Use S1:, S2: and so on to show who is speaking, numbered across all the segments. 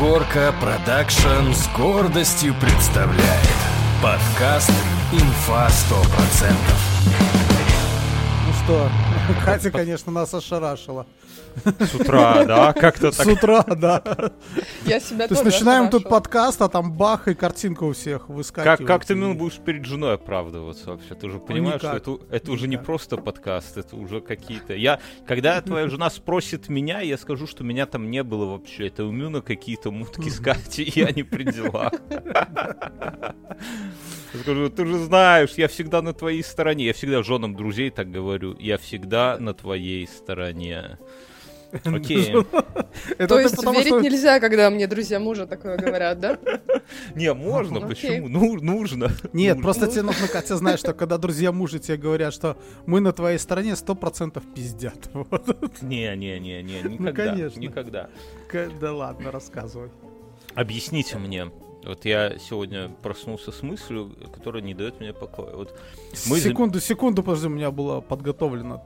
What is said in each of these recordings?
S1: Горка Продакшн с гордостью представляет подкаст «Инфа 100%».
S2: Ну что, Катя, конечно, нас ошарашила.
S3: С утра, да? Как-то
S2: С
S3: так.
S2: утра, да.
S4: Я себя
S2: То есть начинаем тут подкаст, а там бах, и картинка у всех выскакивает.
S3: Как, как ты
S2: И-
S3: ну, будешь перед женой оправдываться вообще? Ты же понимаешь, что это, это уже не просто подкаст, это уже какие-то... Я, когда твоя жена спросит меня, я скажу, что меня там не было вообще. Это у Мюна какие-то мутки с Катей, я не при делах. Я скажу, ты же знаешь, я всегда на твоей стороне. Я всегда женам друзей так говорю. Я всегда на твоей стороне. Окей.
S2: Это
S4: То есть верить нельзя, когда мне друзья мужа такое говорят, да?
S3: Не, можно, почему? Ну, нужно.
S2: Нет, просто тебе нужно, Катя, знаешь, что когда друзья мужа тебе говорят, что мы на твоей стороне, сто процентов пиздят.
S3: Не, не, не, не, никогда.
S2: конечно.
S3: Никогда.
S2: Да ладно, рассказывай.
S3: Объясните мне. Вот я сегодня проснулся с мыслью, которая не дает мне покоя. Вот Мы за-
S2: Секунду, секунду, подожди, у меня было подготовлено.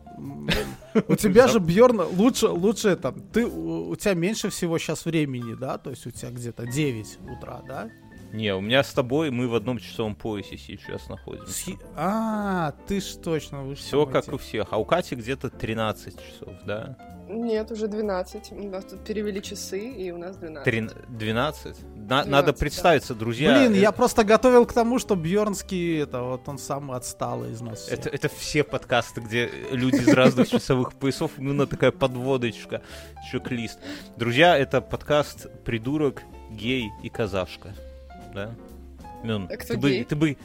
S2: У тебя же, Бьорн, лучше, лучше это, ты, у тебя меньше всего сейчас времени, да? То есть у тебя где-то 9 утра, да?
S3: не, у меня с тобой мы в одном часовом поясе сейчас находимся.
S2: А, ты ж точно, вы ж
S3: Все как у всех. А у Кати где-то 13 часов, да?
S4: Нет, уже 12. У нас тут перевели часы, и у нас 12.
S3: Трин- 12? На-
S4: 12,
S3: надо
S4: да.
S3: представиться, друзья.
S2: Блин,
S3: э,
S2: я просто готовил к тому, что Бьернский, это вот он самый отсталый из нас. всех.
S3: Это, это все подкасты, где люди из разных часовых поясов, именно такая подводочка, чек-лист. Друзья, это подкаст «Придурок, гей и казашка». Да? Мюн,
S4: А кто
S3: ты бы,
S4: гей?
S3: ты бы...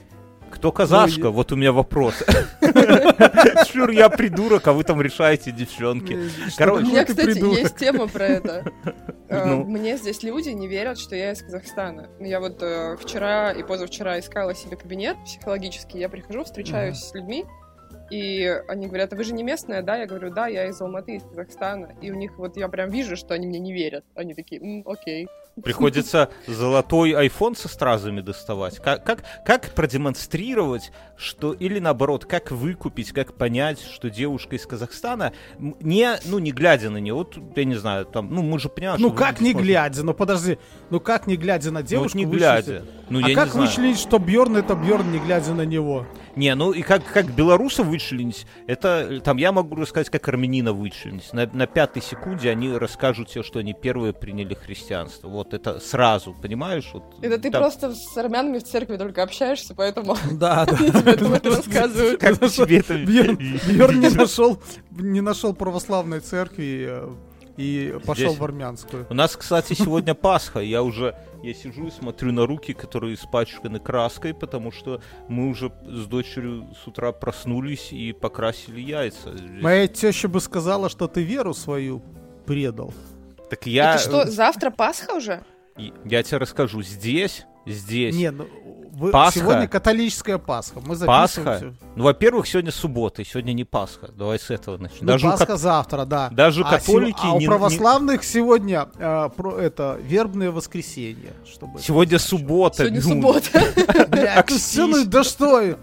S3: Кто казашка?
S2: Ну,
S3: Вот у меня вопрос. Шур, я придурок, а вы там решаете, девчонки.
S2: Что
S3: Короче.
S4: У меня, кстати, есть тема про это. Э,
S3: Ну.
S4: Мне здесь люди не верят, что я из Казахстана. Я вот э, вчера и позавчера искала себе кабинет психологический. Я прихожу, встречаюсь с людьми, и они говорят, а вы же не местная, да? Я говорю, да, я из Алматы, из Казахстана. И у них вот я прям вижу, что они мне не верят. Они такие, «М, окей.
S3: Приходится золотой iPhone со стразами доставать. Как, как, как продемонстрировать, что... Или наоборот, как выкупить, как понять, что девушка из Казахстана, не, ну, не глядя на нее, вот, я не знаю, там, ну, мы же понимаем,
S2: Ну как не
S3: выглядит
S2: глядя, ну подожди, ну как не глядя на
S3: сложно. Ну,
S2: девушку
S3: вот не глядя. Ну,
S2: а
S3: я
S2: как
S3: не знаю.
S2: вычленить, что Бьорн это Бьорн, не глядя на него?
S3: Не, ну и как, как белоруса вычленить, это там я могу рассказать, как армянина вычленить. На, на пятой секунде они расскажут тебе, что они первые приняли христианство. Вот это сразу, понимаешь? Вот,
S4: Это ты
S3: там-
S4: просто с армянами в церкви только общаешься, поэтому
S2: Да, да.
S4: тебе об этом рассказывают.
S3: Как тебе это
S2: Бьорн не нашел, не нашел православной церкви э, и пошел в армянскую.
S3: У нас, кстати, сегодня Пасха. Я уже я сижу и смотрю на руки, которые испачканы краской, потому что мы уже с дочерью с утра проснулись и покрасили яйца.
S2: Моя теща бы сказала, что ты веру свою предал.
S3: Так я,
S4: Это что, завтра Пасха уже?
S3: э, я тебе расскажу. Здесь, здесь.
S2: Не, ну вы-
S3: Пасха.
S2: сегодня католическая Пасха. Мы
S3: Пасха. Ну, во-первых, сегодня суббота, и сегодня не Пасха. Давай с этого начнем.
S2: Ну,
S3: Даже
S2: Пасха
S3: кат-
S2: завтра, да.
S3: даже
S2: а
S3: католики
S2: сего- а у
S3: не-
S2: православных сегодня э, про, это вербное воскресенье. Чтобы
S3: Сегодня суббота.
S4: Сегодня
S3: Мюн.
S4: суббота.
S2: Бля, это всё, ну, да что?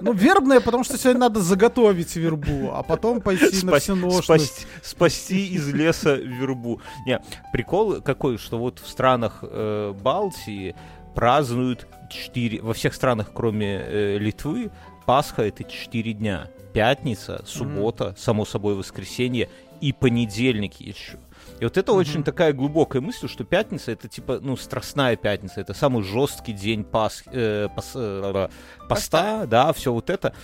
S2: Ну, вербное, потому что сегодня надо заготовить вербу, а потом пойти на всеношность.
S3: спасти, спасти из леса вербу. Не, прикол какой, что вот в странах э, Балтии празднуют 4, во всех странах, кроме э, Литвы, Пасха это 4 дня. Пятница, суббота, само собой воскресенье и понедельник еще. И вот это очень такая глубокая мысль, что пятница это типа, ну, страстная пятница, это самый жесткий день пас, э, пас- э, поста, да, все вот это.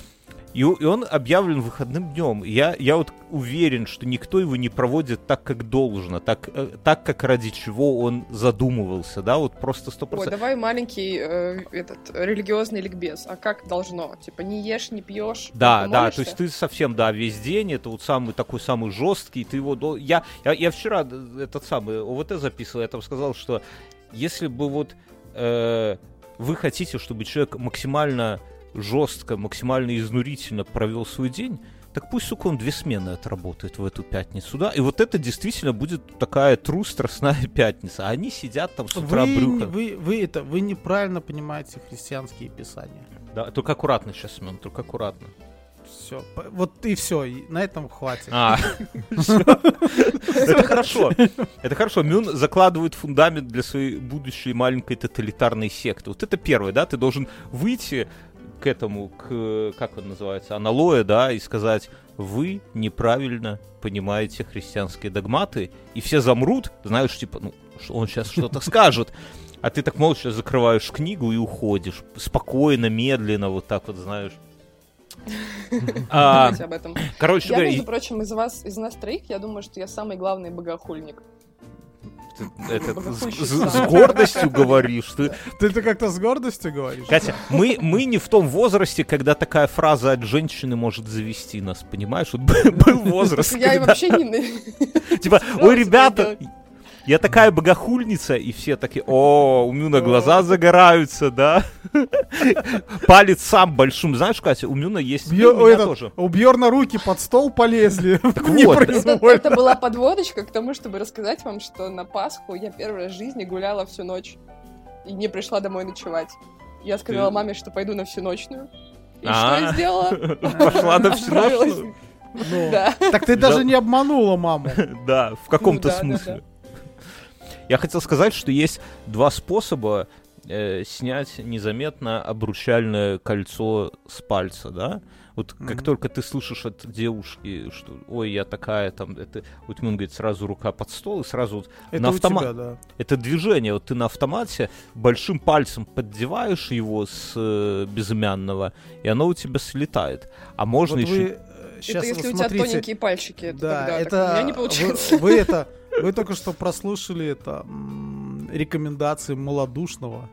S3: И, и он объявлен выходным днем. Я, я вот уверен, что никто его не проводит так, как должно, так, э, так как ради чего он задумывался, да, вот просто сто
S4: Ой,
S3: процентов.
S4: давай маленький э, этот религиозный ликбез. А как должно? Типа не ешь, не пьешь.
S3: Да, да, то есть ты совсем, да, весь день, это вот самый такой самый жесткий, ты его... Я, я, я вчера д- этот самый ОВТ записывал, я там сказал, что если бы вот э, вы хотите, чтобы человек максимально жестко, максимально изнурительно провел свой день, так пусть, сука, он две смены отработает в эту пятницу, да? И вот это действительно будет такая тру страстная пятница. А они сидят там с утра
S2: Вы,
S3: брюхо.
S2: вы, вы, это, вы неправильно понимаете христианские писания.
S3: Да, только аккуратно сейчас, Семен, только аккуратно.
S2: Все. Вот и все. На этом хватит.
S3: А, это хорошо. Это хорошо. Мюн закладывает фундамент для своей будущей маленькой тоталитарной секты. Вот это первое, да? Ты должен выйти к этому, к, как он называется, аналоя, да, и сказать, вы неправильно понимаете христианские догматы, и все замрут, знаешь, типа, ну, он сейчас что-то скажет, а ты так молча закрываешь книгу и уходишь. Спокойно, медленно, вот так вот, знаешь.
S4: А, об этом.
S3: Короче
S4: я, между прочим, из вас, из нас троих, я думаю, что я самый главный богохульник.
S3: Это, с, с гордостью говоришь. Ты,
S2: ты это как-то с гордостью говоришь?
S3: Катя, мы, мы не в том возрасте, когда такая фраза от женщины может завести нас, понимаешь? Вот был возраст.
S4: Я вообще не...
S3: Типа, ой, ребята, я такая богохульница, и все такие, о, у Мюна глаза загораются, да? Палец сам большим. Знаешь, Катя, у Мюна есть...
S2: Бьё, у, этот, тоже. у Бьерна руки под стол полезли.
S3: Так вот.
S4: это, это была подводочка к тому, чтобы рассказать вам, что на Пасху я первый раз в жизни гуляла всю ночь и не пришла домой ночевать. Я сказала Ты... маме, что пойду на всеночную. И а что я сделала?
S3: Пошла на всеночную?
S2: Ну, да. Так ты даже не обманула маму.
S3: Да, в каком-то ну, да, смысле. Я хотел сказать, что есть два способа э, снять незаметно обручальное кольцо с пальца, да? Вот mm-hmm. как только ты слышишь от девушки, что ой, я такая, там, это, вот он говорит, сразу рука под стол, и сразу вот
S2: это на автомат. Да.
S3: Это движение, вот ты на автомате большим пальцем поддеваешь его с э, безымянного, и оно у тебя слетает. А можно вот еще.
S4: Вы сейчас, это если вот у тебя смотрите, тоненькие пальчики.
S2: Да, тогда, это у меня не получается. Вы, вы это вы только что прослушали это рекомендации малодушного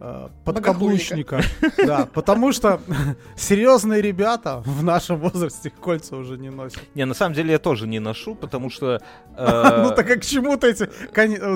S2: э, подкаблучника. Да, потому что серьезные ребята в нашем возрасте кольца уже не носят.
S3: Не, на самом деле я тоже не ношу, потому что...
S2: Э, ну так а к чему-то эти...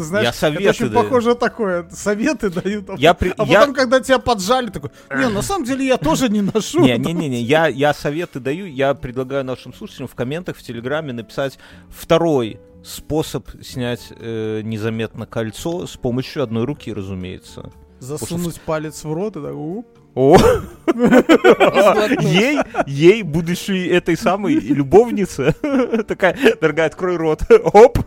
S2: Знаешь, я советы это очень похоже такое. Советы дают. А, я при... а потом, когда тебя поджали, такой, не, на самом деле я тоже не ношу.
S3: Не-не-не, я, я советы даю, я предлагаю нашим слушателям в комментах в Телеграме написать второй способ снять э, незаметно кольцо с помощью одной руки, разумеется.
S2: Засунуть что... палец в рот и так уп.
S3: О! Ей, ей, будущей этой самой любовнице, такая, дорогая, открой рот. Оп!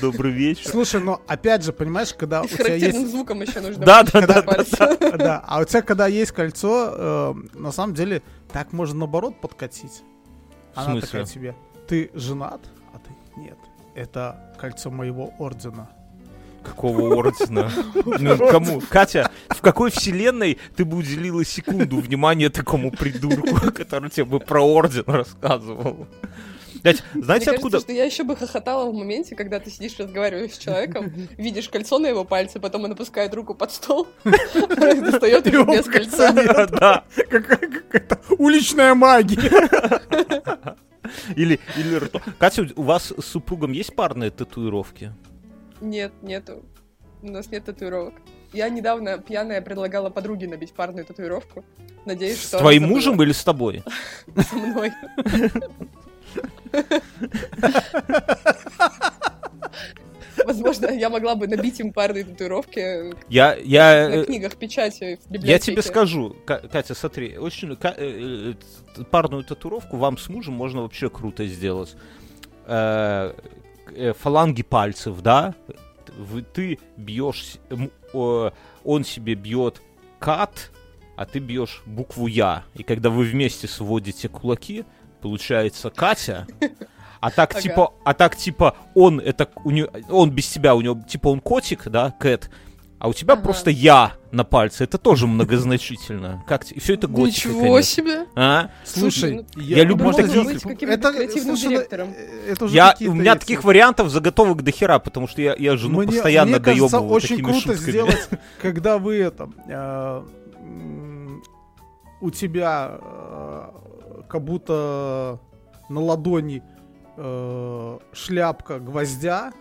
S3: Добрый вечер.
S2: Слушай, но опять же, понимаешь, когда у тебя есть...
S4: звуком еще нужно.
S3: Да, да, да, да.
S2: Да, а у тебя, когда есть кольцо, э, на самом деле, так можно наоборот подкатить. Она такая тебе, ты женат? Нет, это кольцо моего ордена.
S3: Какого ордена? Ну, кому? Катя, в какой вселенной ты бы уделила секунду внимания такому придурку, который тебе бы про орден рассказывал? Знаете, Мне
S4: откуда...
S3: Кажется,
S4: что я еще бы хохотала в моменте, когда ты сидишь, разговариваешь с человеком, видишь кольцо на его пальце, потом он опускает руку под стол, достает его без кольца.
S2: Да, какая-то уличная магия.
S3: Или, или рто. Катя, у вас с супругом есть парные татуировки?
S4: Нет, нету. У нас нет татуировок. Я недавно пьяная предлагала подруге набить парную татуировку. Надеюсь, что...
S3: С твоим мужем или с тобой?
S4: Со мной. Возможно, я могла бы набить им парные татуировки
S3: я, я,
S4: на э, книгах печати в библиотеке.
S3: Я тебе скажу, Катя, смотри, очень э, э, парную татуировку вам с мужем можно вообще круто сделать. Фаланги пальцев, да? Ты бьешь, он себе бьет кат, а ты бьешь букву Я. И когда вы вместе сводите кулаки, получается Катя, а так ага. типа, а так типа он это у него, он без тебя у него типа он котик, да, Кэт, а у тебя ага. просто я на пальце. Это тоже многозначительно. Как и все это готика.
S4: Ничего
S3: конечно.
S4: себе.
S3: А?
S2: Слушай,
S3: ну, я, я люблю такие.
S4: Это, слушай,
S2: директором.
S3: это уже я, у меня есть. таких вариантов заготовок до хера, потому что я, я жену мне, постоянно мне кажется,
S2: очень круто
S3: шутками.
S2: сделать, когда вы это э, у тебя э, как будто на ладони э, шляпка гвоздя,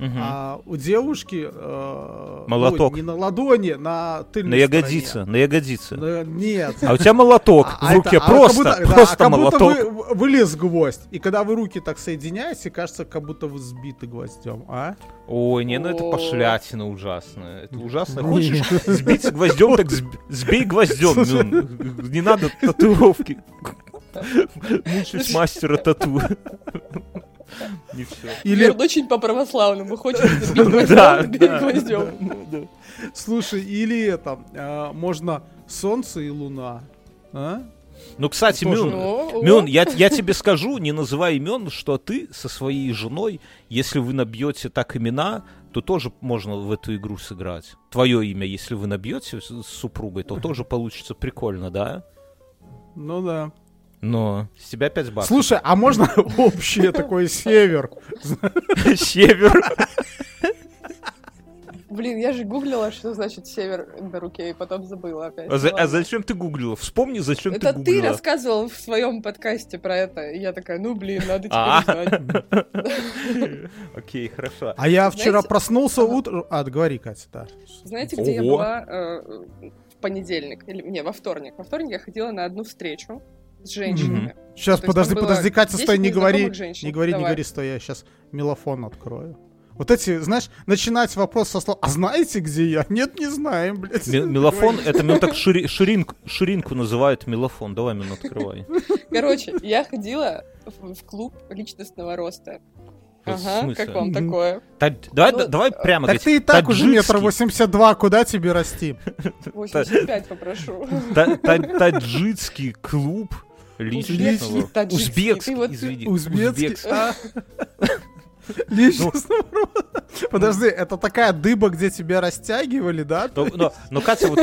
S2: Угу. А у девушки
S3: э, молоток.
S2: Ой, не на ладони, на тыльной
S3: На ягодице,
S2: стороне.
S3: на ягодице.
S2: На, нет.
S3: А у тебя молоток а, в руке, а просто,
S2: будто,
S3: просто
S2: да,
S3: молоток.
S2: Как будто вы, вылез гвоздь. И когда вы руки так соединяете, кажется, как будто вы сбиты гвоздем, а?
S3: Ой, не, ну это пошлятина ужасная. Это ужасно. Хочешь сбить гвоздем, так сбей гвоздем. Не надо татуировки. Мучить мастера тату.
S4: Не все. Или... Верн очень по-православному. Хочет забить гвоздем, гвоздем.
S2: Слушай, или это, а, можно солнце и луна. А?
S3: Ну, кстати, Мюн, Мюн я, я тебе скажу, не называй имен, что ты со своей женой, если вы набьете так имена, то тоже можно в эту игру сыграть. Твое имя, если вы набьете с супругой, то тоже получится прикольно, да?
S2: Ну да.
S3: Но с тебя 5 баксов.
S2: Слушай, а можно общее такое север?
S3: Север.
S4: Блин, я же гуглила, что значит север на руке, и потом забыла опять.
S3: А, за, а зачем ты гуглила? Вспомни, зачем
S4: это
S3: ты гуглила.
S4: Это ты рассказывал в своем подкасте про это. И я такая, ну блин, надо теперь а.
S3: знать. Окей, хорошо.
S2: А я вчера проснулся утром... А, говори, Катя, да.
S4: Знаете, где я была э, в понедельник? Или, не, во вторник. Во вторник я ходила на одну встречу с женщинами.
S2: Mm-hmm. Сейчас, подожди, подожди, Катя, стой, не говори, не говори, не говори, стой, я сейчас мелофон открою. Вот эти, знаешь, начинать вопрос со слов «А знаете, где я?» Нет, не знаем, блядь.
S3: мелофон, это ну так шири, ширинку, ширинку называют мелофон. Давай, Мин, открывай.
S4: Короче, я ходила в, в клуб личностного роста. Ага, как вам такое?
S3: Та, давай, ну, давай прямо
S2: Так ты и так уже метр восемьдесят два, куда тебе расти?
S4: 85 попрошу.
S3: Таджикский клуб личностного... Узбекский, извини.
S2: Узбекский? Личностного ну, Подожди, это такая дыба, где тебя растягивали, да?
S3: Но, но, но Катя, вот,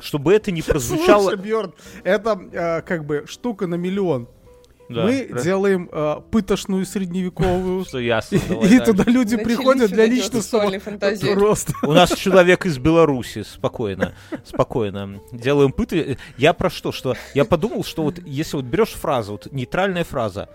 S3: чтобы это не прозвучало...
S2: Слушай, Бьерн, это э, как бы штука на миллион. Да, мы раз... делаем э, пытошную средневековую.
S3: Что ясно.
S2: И туда люди приходят для личностного роста.
S3: У нас человек из Беларуси, спокойно, спокойно. Делаем пыты. Я про что? Что я подумал, что вот если вот берешь фразу, вот нейтральная фраза,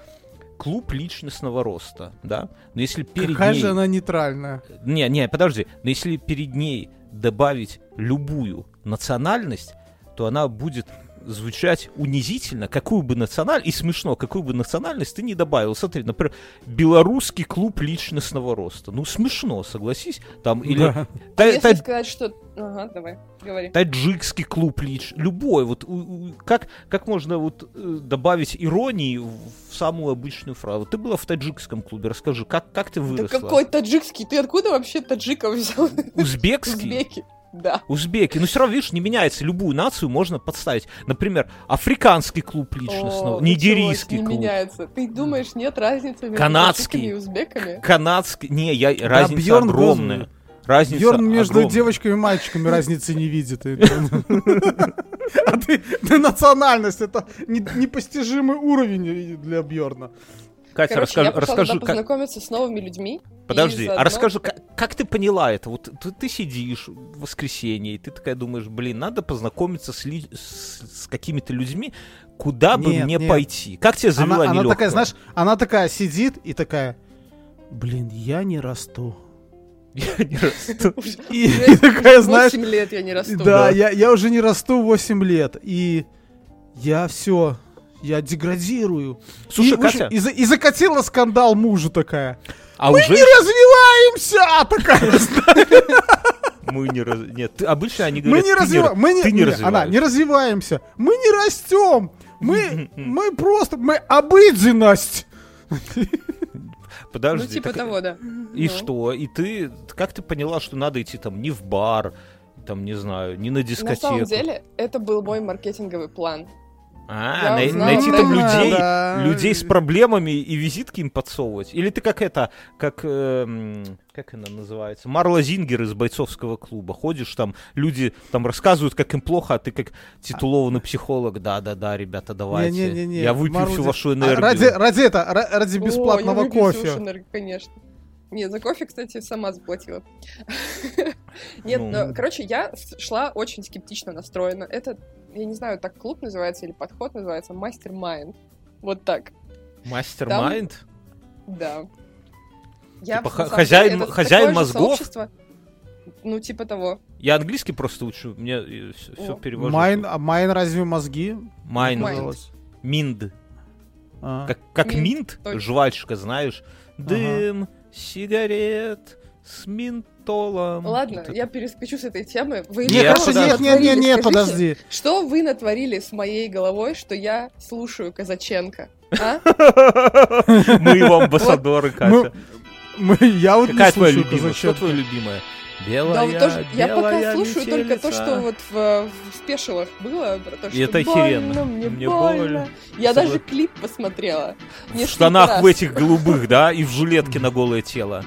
S3: клуб личностного роста, да? Но если перед
S2: Какая
S3: ней...
S2: же она нейтральная?
S3: Не, не, подожди. Но если перед ней добавить любую национальность, то она будет звучать унизительно, какую бы национальность, и смешно, какую бы национальность ты не добавил. Смотри, например, белорусский клуб личностного роста. Ну, смешно, согласись. Там, или... Да.
S4: Та, а если та... сказать, что... Ага, давай, говори.
S3: Таджикский клуб лич... Любой. Вот у, у, как, как можно вот э, добавить иронии в самую обычную фразу? Ты была в таджикском клубе, расскажи, как, как ты выросла?
S4: Да какой таджикский? Ты откуда вообще таджиков взял?
S3: Узбекский?
S4: Узбеки. Да.
S3: Узбеки. Ну, все равно, видишь, не меняется. Любую нацию можно подставить. Например, африканский клуб личностного, О, нигерийский
S4: не
S3: клуб.
S4: меняется. Ты думаешь, нет разницы между
S3: Канадский.
S4: и узбеками?
S3: Канадский. Не, я, да, разница Бьерн огромная. Разница
S2: Бьерн между
S3: огромная.
S2: девочками и мальчиками разницы не видит. А ты национальность, это непостижимый уровень для Бьерна.
S3: Катя, Короче, расскажи,
S4: я
S3: расскажи,
S4: как... познакомиться с новыми людьми.
S3: Подожди, заодно... а расскажи, как, как ты поняла это? Вот ты, ты сидишь в воскресенье, и ты такая думаешь, блин, надо познакомиться с, ли... с, с какими-то людьми, куда бы мне нет. пойти? Как тебе завела
S2: она, она такая, знаешь, она такая сидит и такая, блин, я не расту.
S3: Я не расту.
S2: И, и такая, знаешь... 8
S4: лет я не расту.
S2: Да, да. Я, я уже не расту 8 лет. И я все, я деградирую.
S3: Слушай, и, Катя...
S2: И, и закатила скандал мужу такая. А Мы уже... не развиваемся! Такая,
S3: Мы не раз... Нет, ты... обычно они говорят,
S2: мы не развиваем, мы не... Ты не развиваешься. Она, не развиваемся. Мы не растем. Мы, мы просто, мы обыденность.
S3: Подожди.
S4: Ну, типа так... того, да.
S3: И
S4: ну.
S3: что? И ты, как ты поняла, что надо идти там не в бар, там, не знаю, не на дискотеку?
S4: На самом деле, это был мой маркетинговый план.
S3: А, най- найти там людей, да. людей с проблемами и визитки им подсовывать. Или ты как это, как, э, как она называется, Марла Зингер из бойцовского клуба. Ходишь там, люди там рассказывают, как им плохо, а ты как титулованный психолог. Да-да-да, ребята, давайте. Не, не, не, я выпью Марла... всю вашу энергию.
S2: Ради, ради, это, ради бесплатного О, кофе. Всю энергию,
S4: конечно. Нет, за кофе, кстати, сама заплатила. Нет, ну... короче, я шла очень скептично настроена. Это я не знаю, так клуб называется или подход называется, mastermind. Вот так.
S3: Mastermind?
S4: Да. Я,
S3: Типа
S4: самом
S3: хозяин-
S4: деле, это
S3: хозяин мозгов?
S4: сообщество. Ну, типа того.
S3: Я английский просто учу, мне все,
S4: О.
S3: перевожу.
S2: Mind, а mind разве мозги?
S3: Mind.
S4: Майн.
S2: называлось?
S3: Mind.
S2: А.
S3: Как, как Mint,
S4: mint,
S3: жвачка, знаешь. Дым, сигарет с минтолом.
S4: Ладно,
S3: Вот
S4: я перескочу с этой темы. Вы
S3: Нет,
S2: Нет,
S4: что
S2: нет, нет, нет, нет, подожди.
S4: Что вы натворили с моей головой, что я слушаю Казаченко? А?
S3: Мы его амбассадоры, Катя.
S2: мы- я вот
S3: Какая
S2: не
S3: твоя
S2: слушаю
S3: любимая? Что твое любимое?
S4: Да,
S3: Белая,
S4: вот тоже, я пока
S3: белая
S4: слушаю только то, что вот в, в спешилах было, про то, что
S3: это охеренно.
S4: больно, мне,
S3: Мне
S4: больно.
S3: больно.
S4: Я
S3: Согла-
S4: даже клип посмотрела.
S3: В штанах
S4: раз.
S3: в этих голубых, да, и в жилетке на голое тело.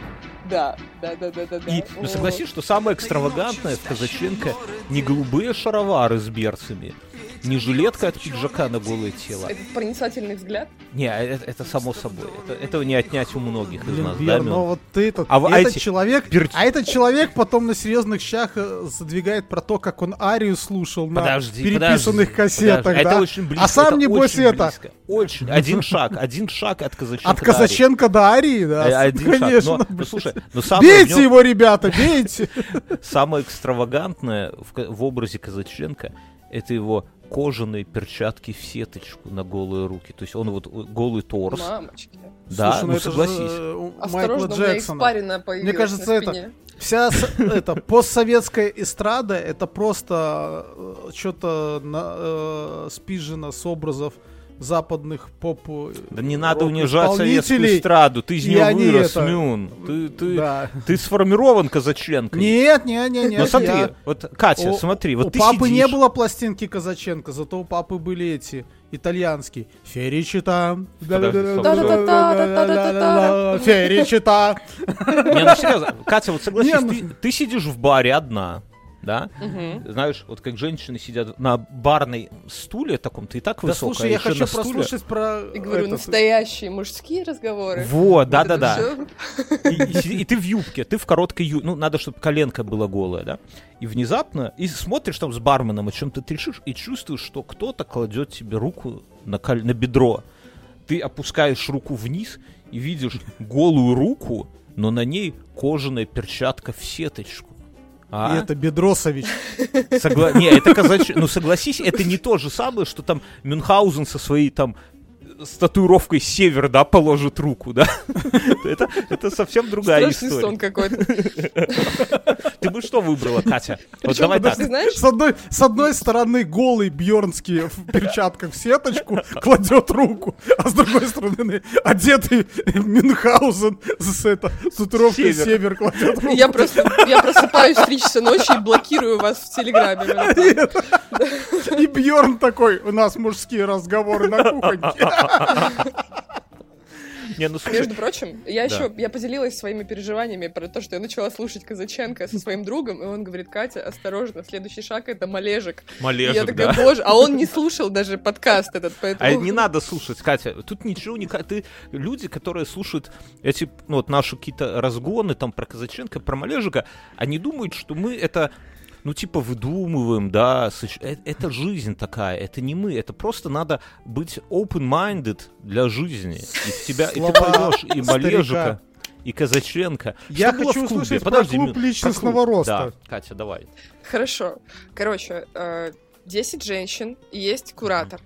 S4: Да, да, да, да, да.
S3: И, ну согласись, что самое экстравагантное в Казаченко не голубые шаровары с берцами, не жилетка от пиджака на голое тело.
S4: Этот проницательный взгляд.
S3: Не, а это, это само собой. Это- этого не отнять у многих из нас,
S2: Вер,
S3: да,
S2: но
S3: Мил?
S2: вот ты этот,
S3: А а
S2: этот
S3: эти
S2: человек,
S3: пер-
S2: а этот человек потом на серьезных щах э, задвигает про то, как он Арию слушал на
S3: Подожди,
S2: переписанных
S3: подожди,
S2: кассетах,
S3: подожди.
S2: да?
S3: Это очень близко.
S2: а сам,
S3: это
S2: небось,
S3: очень
S2: это,
S3: близко. Очень. Один шаг. Один шаг от Казаченко.
S2: от
S3: до Арии.
S2: Казаченко до Арии, да?
S3: Э, Один шаг.
S2: Конечно.
S3: Но, ну, слушай, но самое, в
S2: Бейте его, ребята, бейте!
S3: самое экстравагантное в, образе Казаченко это его кожаные перчатки в сеточку на голые руки. То есть он вот э, голый торс.
S4: Мамочки.
S3: Да,
S2: Слушай,
S3: ну
S2: это же,
S3: согласись.
S2: э, у Майкла
S4: Осторожно, у меня
S2: Джексона. Мне кажется,
S4: на
S2: это-. Вся это постсоветская эстрада это просто что-то спижено с образов западных поп. э,
S3: Да не надо унижать советскую эстраду. Ты из нее вырос,
S2: это-
S3: Мюн. Ты, ты,
S2: Да.
S3: ты сформирован Казаченко.
S2: Нет, нет, нет, нет.
S3: Ну смотри,
S2: я-
S3: вот, Катя,
S2: У-
S3: смотри, вот
S2: у
S3: ты
S2: папы не
S3: сидишь-
S2: было пластинки Казаченко, зато у папы были эти итальянские. Феричита. Феричита.
S3: Не, ну серьезно, Катя, вот согласись,
S2: Не, ну-
S3: ты сидишь в баре одна, да?
S4: Мгм.
S3: Знаешь, вот как женщины сидят на барной стуле таком, ты и так
S2: Да
S3: высокая,
S2: слушай, я
S3: еще
S2: хочу
S3: на стуле.
S2: прослушать про...
S4: И говорю,
S2: этот-
S4: настоящие мужские разговоры.
S3: Вот,
S4: Вот это
S3: да-да-да.
S4: всё.
S3: И, и и ты в юбке, ты в короткой юбке, ну, надо, чтобы коленка была голая, да? И внезапно, и смотришь там с барменом, о чем ты решишь, и чувствуешь, что кто-то кладет тебе руку на, кол- на бедро. Ты опускаешь руку вниз и видишь голую руку, но на ней кожаная перчатка в сеточку. А?
S2: И это Бедросович.
S3: Согла- Не, это казач... Ну, согласись, это не то же самое, что там Мюнхгаузен со своей там с татуировкой север, да, положит руку, да? Это, это совсем другая
S4: Страшный
S3: история.
S4: сон какой-то.
S3: Ты бы что выбрала, Катя? Вот
S4: Причем,
S3: давай так.
S4: ты знаешь,
S2: С одной, с одной стороны голый Бьернский в перчатках в сеточку кладет руку, а с другой стороны одетый Мюнхгаузен с, это, с татуировкой
S3: Север.
S2: север, кладет руку.
S4: я просто я просыпаюсь в 3 часа ночи и блокирую вас в Телеграме.
S2: И, Бьерн такой, у нас мужские разговоры на кухоньке.
S3: Не, ну слушай,
S4: Между прочим, я
S3: Да.
S4: еще я поделилась своими переживаниями про то, что я начала слушать Казаченко со своим другом, и он говорит, Катя, осторожно, следующий шаг это Малежик. И я
S3: Малежик,
S4: такая,
S3: да.
S4: боже, а он не слушал даже подкаст этот,
S3: А
S4: поэтому...
S3: не надо слушать, Катя. Тут ничего не... Ты, люди, которые слушают эти, ну, вот наши какие-то разгоны там про Казаченко, про Малежика, они думают, что мы это, ну, типа, выдумываем, да. э- Это жизнь такая, это не мы. Это просто надо быть open-minded для жизни. И тебя, и ты поймешь и. Малежика, и Казаченко.
S2: Я
S3: Что
S2: хочу
S3: в клубе?
S2: услышать про
S3: Подожди,
S2: клуб личностного
S3: про клуб.
S2: роста.
S3: Да, Катя, давай.
S4: Хорошо. Короче, э, 10 женщин и есть куратор.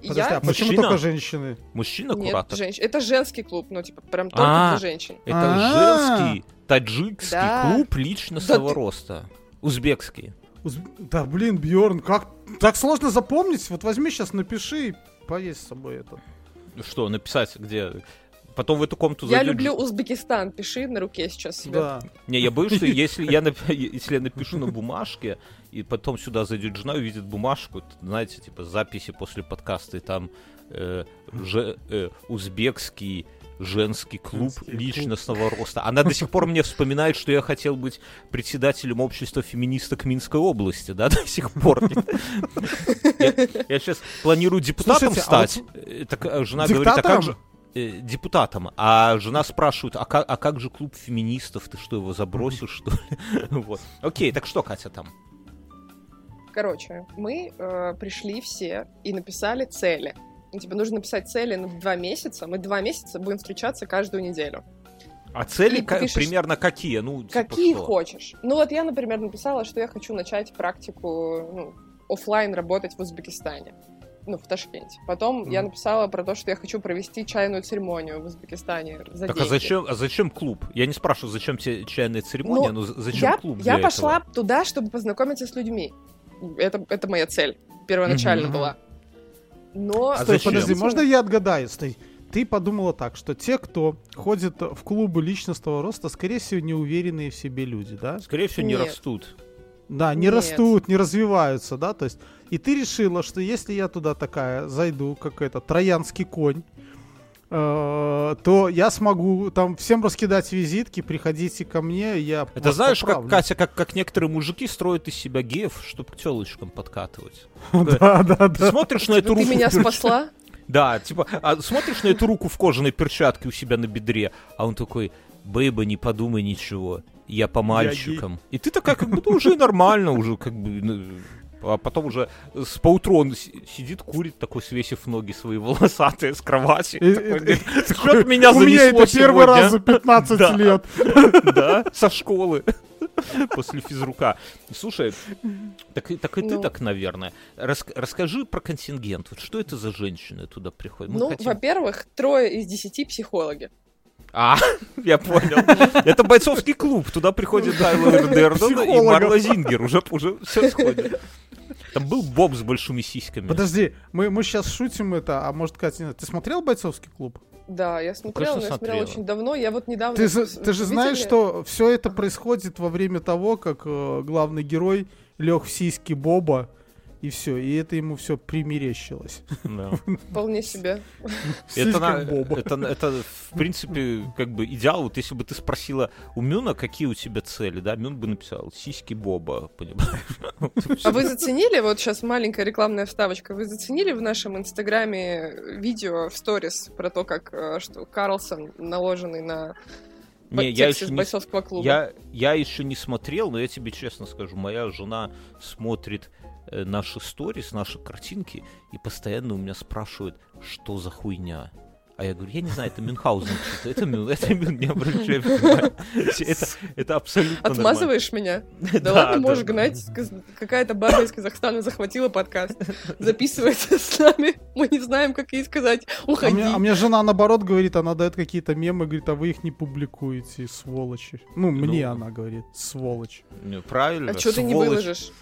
S2: Подожди,
S4: я...
S2: а почему
S3: Мужчина?
S2: только женщины?
S3: Мужчина
S4: Нет,
S3: куратор.
S4: женщин. Это женский клуб, ну, типа, прям только
S3: А.
S4: для женщин.
S3: Это
S2: А.
S3: женский таджикский
S4: Да.
S3: клуб личностного
S4: Да ты-
S3: роста. Узбекский.
S2: Уз- Да блин, Бьорн, как так сложно запомнить? Вот возьми сейчас, напиши и поесть с собой это.
S3: Что, написать где? Потом в эту комнату
S4: Я
S3: зайдет
S4: люблю Узбекистан. Пиши на руке сейчас себе.
S2: Да.
S3: Не, я боюсь, что если я, нап- если я напишу на бумажке, и потом сюда зайдет жена и увидит бумажку, знаете, типа записи после подкаста, и там э, же- э, узбекский женский клуб
S2: Женский клуб.
S3: личностного роста. Она до сих пор мне вспоминает, что я хотел быть председателем общества феминисток Минской области, да, до сих пор. Я сейчас планирую депутатом
S2: а
S3: стать. Э, Так э, жена говорит, а как же э, депутатом, а жена спрашивает, а как, а как же клуб феминистов, ты что, его забросил, что ли? Вот. Окей, так что, Катя, там?
S4: Короче, мы э, пришли все и написали цели. Типа, нужно написать цели на два месяца. Мы два месяца будем встречаться каждую неделю.
S3: А цели ка- пишешь, примерно какие? Ну,
S4: типа какие что? хочешь. Ну вот я, например, написала, что я хочу начать практику ну, офлайн работать в Узбекистане. Ну, в Ташкенте. Потом mm. я написала про то, что я хочу провести чайную церемонию в Узбекистане за
S3: Так
S4: деньги.
S3: а зачем, а зачем клуб? Я не спрашиваю, зачем тебе чайная церемония, ну, но зачем
S4: я,
S3: клуб
S4: Я пошла
S3: этого?
S4: туда, чтобы познакомиться с людьми. Это, это моя цель первоначально mm-hmm. была. Но...
S2: А Стой, зачем? подожди, можно я отгадаю? Стой ты подумала так, что те, кто ходит в клубы личностного роста, скорее всего, неуверенные в себе люди, да?
S3: Скорее всего, не Нет. растут.
S2: Да, не Нет. растут, не развиваются, да, то есть. И ты решила, что если я туда такая зайду, как это, троянский конь, то я смогу там всем раскидать визитки, приходите ко мне, я
S3: Это знаешь, поправлю. как, Катя, как, как некоторые мужики строят из себя геев, чтобы к телочкам подкатывать.
S2: Да, да, да.
S3: Смотришь на эту руку.
S4: Ты меня спасла?
S3: Да, типа, а смотришь на эту руку в кожаной перчатке у себя на бедре, а он такой, бейба, не подумай ничего, я по мальчикам. И ты такая, как бы, уже нормально, уже как бы ну, а потом уже с поутру он сидит, курит, такой свесив ноги свои волосатые с кровати. Что меня
S2: У меня это первый раз за 15 лет.
S3: Да, со школы. После физрука. Слушай, так, так и ты ну. так, наверное. Рас, расскажи про контингент. Вот что это за женщины туда приходят?
S4: Мы ну, хотим... во-первых, трое из десяти психологи.
S3: А, я понял. Это бойцовский клуб. Туда приходит Тайлер Дердон и Марла Зингер. Уже, уже все сходит. Там был Боб с большими сиськами.
S2: Подожди, мы, мы сейчас шутим это, а может, Катя, ты смотрел бойцовский клуб?
S4: Да, я смотрела, но я смотрела очень давно. Я вот недавно...
S2: Ты же, ты же знаешь, что все это происходит во время того, как э, главный герой лег в сиськи Боба, и все, и это ему все примерещилось.
S4: Да. Вполне себе.
S3: Это, на, это, это, в принципе, как бы идеал. Вот если бы ты спросила у Мюна, какие у тебя цели, да, Мюн бы написал сиськи Боба, понимаешь?
S4: А вы заценили, вот сейчас маленькая рекламная вставочка, вы заценили в нашем инстаграме видео в сторис про то, как э, что Карлсон наложенный на не, я еще не, клуба.
S3: Я, я еще не смотрел, но я тебе честно скажу, моя жена смотрит наши сторис, наши картинки, и постоянно у меня спрашивают, что за хуйня. А я говорю, я не знаю, это Мюнхгаузен что-то, это Мюн, это Мюн, не обращай внимания. Это, это абсолютно
S4: Отмазываешь меня? Да ладно, можешь гнать. Какая-то баба из Казахстана захватила подкаст, записывается с нами, мы не знаем, как ей сказать, уходи.
S2: А мне жена наоборот говорит, она дает какие-то мемы, говорит, а вы их не публикуете, сволочи. Ну, мне ну. она говорит, сволочь.
S3: Правильно,
S4: А что ты не выложишь?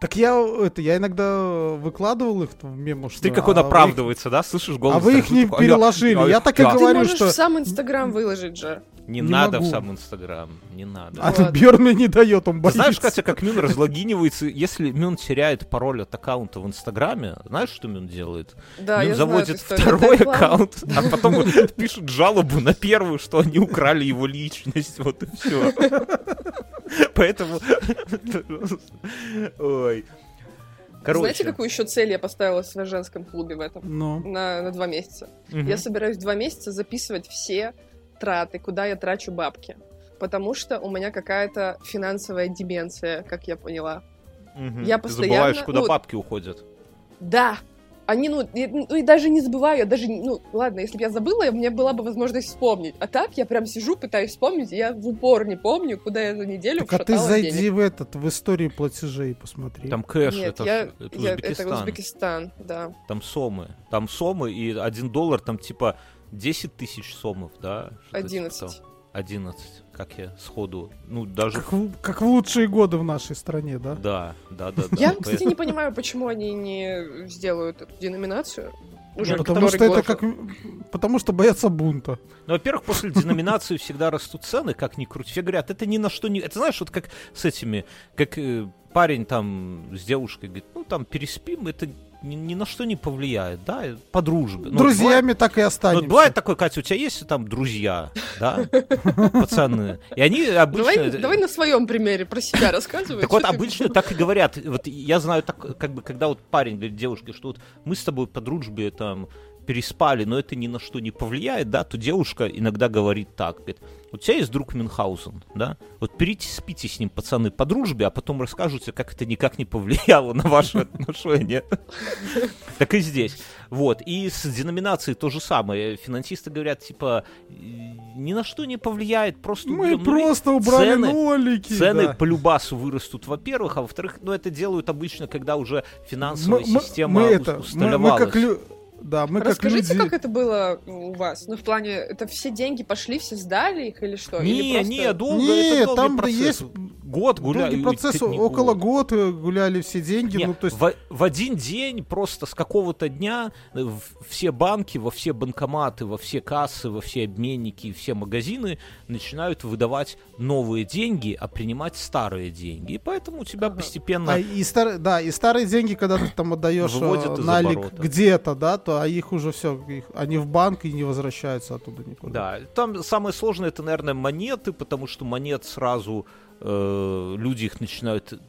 S2: Так я это я иногда выкладывал их в мему, что...
S3: Ты как он а оправдывается, их... да? Слышишь голос?
S2: А вы их не такой, переложили. А, я так и да. говорю,
S4: что... Ты можешь в сам Инстаграм выложить же.
S3: Не, не надо могу. в сам Инстаграм, не надо.
S2: А вот. Мне не дает, он боится.
S3: Знаешь, Катя, как Мюн разлогинивается, если Мюн теряет пароль от аккаунта в Инстаграме, знаешь, что Мюн делает?
S4: Да,
S3: Мюн
S4: я
S3: заводит
S4: знаю,
S3: второй аккаунт, а потом пишет жалобу на первую, что они украли его личность, вот и все. Поэтому... Ой.
S4: Короче. Знаете, какую еще цель я поставила в женском клубе в этом?
S2: Ну.
S4: На, на два месяца. Угу. Я собираюсь два месяца записывать все траты, куда я трачу бабки. Потому что у меня какая-то финансовая деменция, как я поняла.
S3: Угу. Я постоянно... Ты забываешь, куда ну, бабки уходят.
S4: Да, они, ну, и, ну, и даже не забываю, я даже, ну, ладно, если бы я забыла, у меня была бы возможность вспомнить. А так я прям сижу, пытаюсь вспомнить, и я в упор не помню, куда я за неделю
S2: Так а ты зайди денег. в этот, в историю платежей посмотри.
S3: Там кэш,
S4: Нет,
S3: это,
S4: я,
S3: это
S4: я,
S3: Узбекистан.
S4: Это Узбекистан, да.
S3: Там сомы, там сомы, и один доллар, там типа 10 тысяч сомов, да?
S4: 11.
S3: 11, как я сходу, ну даже...
S2: Как, в, как в лучшие годы в нашей стране, да?
S3: Да, да, да. да.
S4: Я, кстати, не понимаю, почему они не сделают эту деноминацию.
S2: Уже Нет, потому что это как... Потому что боятся бунта.
S3: Ну, во-первых, после деноминации всегда растут цены, как ни крути. Все говорят, это ни на что не... Это знаешь, вот как с этими... Как э, парень там с девушкой говорит, ну, там, переспим, это ни, ни на что не повлияет, да, по дружбе.
S2: Ну, Друзьями бывает, так и останемся.
S3: Ну, бывает такое, Катя, у тебя есть там друзья, да, пацаны, и они обычно...
S4: Давай, давай на своем примере про себя рассказывай.
S3: Так вот, обычно так и говорят. Вот я знаю, так, как бы, когда вот парень говорит девушке, что вот мы с тобой по дружбе там переспали, но это ни на что не повлияет, да, то девушка иногда говорит так, говорит, у тебя есть друг Мюнхгаузен, да, вот перейти, спите с ним, пацаны, по дружбе, а потом расскажете, как это никак не повлияло на ваши отношения. Так и здесь. Вот, и с деноминацией то же самое. Финансисты говорят, типа, ни на что не повлияет, просто
S2: Мы просто убрали нолики.
S3: Цены по любасу вырастут, во-первых, а во-вторых, ну, это делают обычно, когда уже финансовая система усталевалась.
S2: Да, мы
S4: Расскажите,
S2: как, люди...
S4: как это было у вас? Ну, в плане, это все деньги пошли, все сдали их или что?
S3: Не,
S4: или просто...
S3: не, долго,
S2: не,
S3: это
S2: там
S3: процесс.
S2: есть
S3: год гуляли.
S2: Долгий процесс, около год. года гуляли все деньги.
S3: Не,
S2: ну, то есть...
S3: в, в один день просто с какого-то дня все банки, во все банкоматы, во все кассы, во все обменники, все магазины начинают выдавать новые деньги, а принимать старые деньги. И поэтому у тебя постепенно...
S2: А, и стар... Да, и старые деньги, когда ты там отдаешь э, налик где-то, да, а их уже все, их, они в банк и не возвращаются оттуда никуда.
S3: Да, там самое сложное это, наверное, монеты, потому что монет сразу э, люди их начинают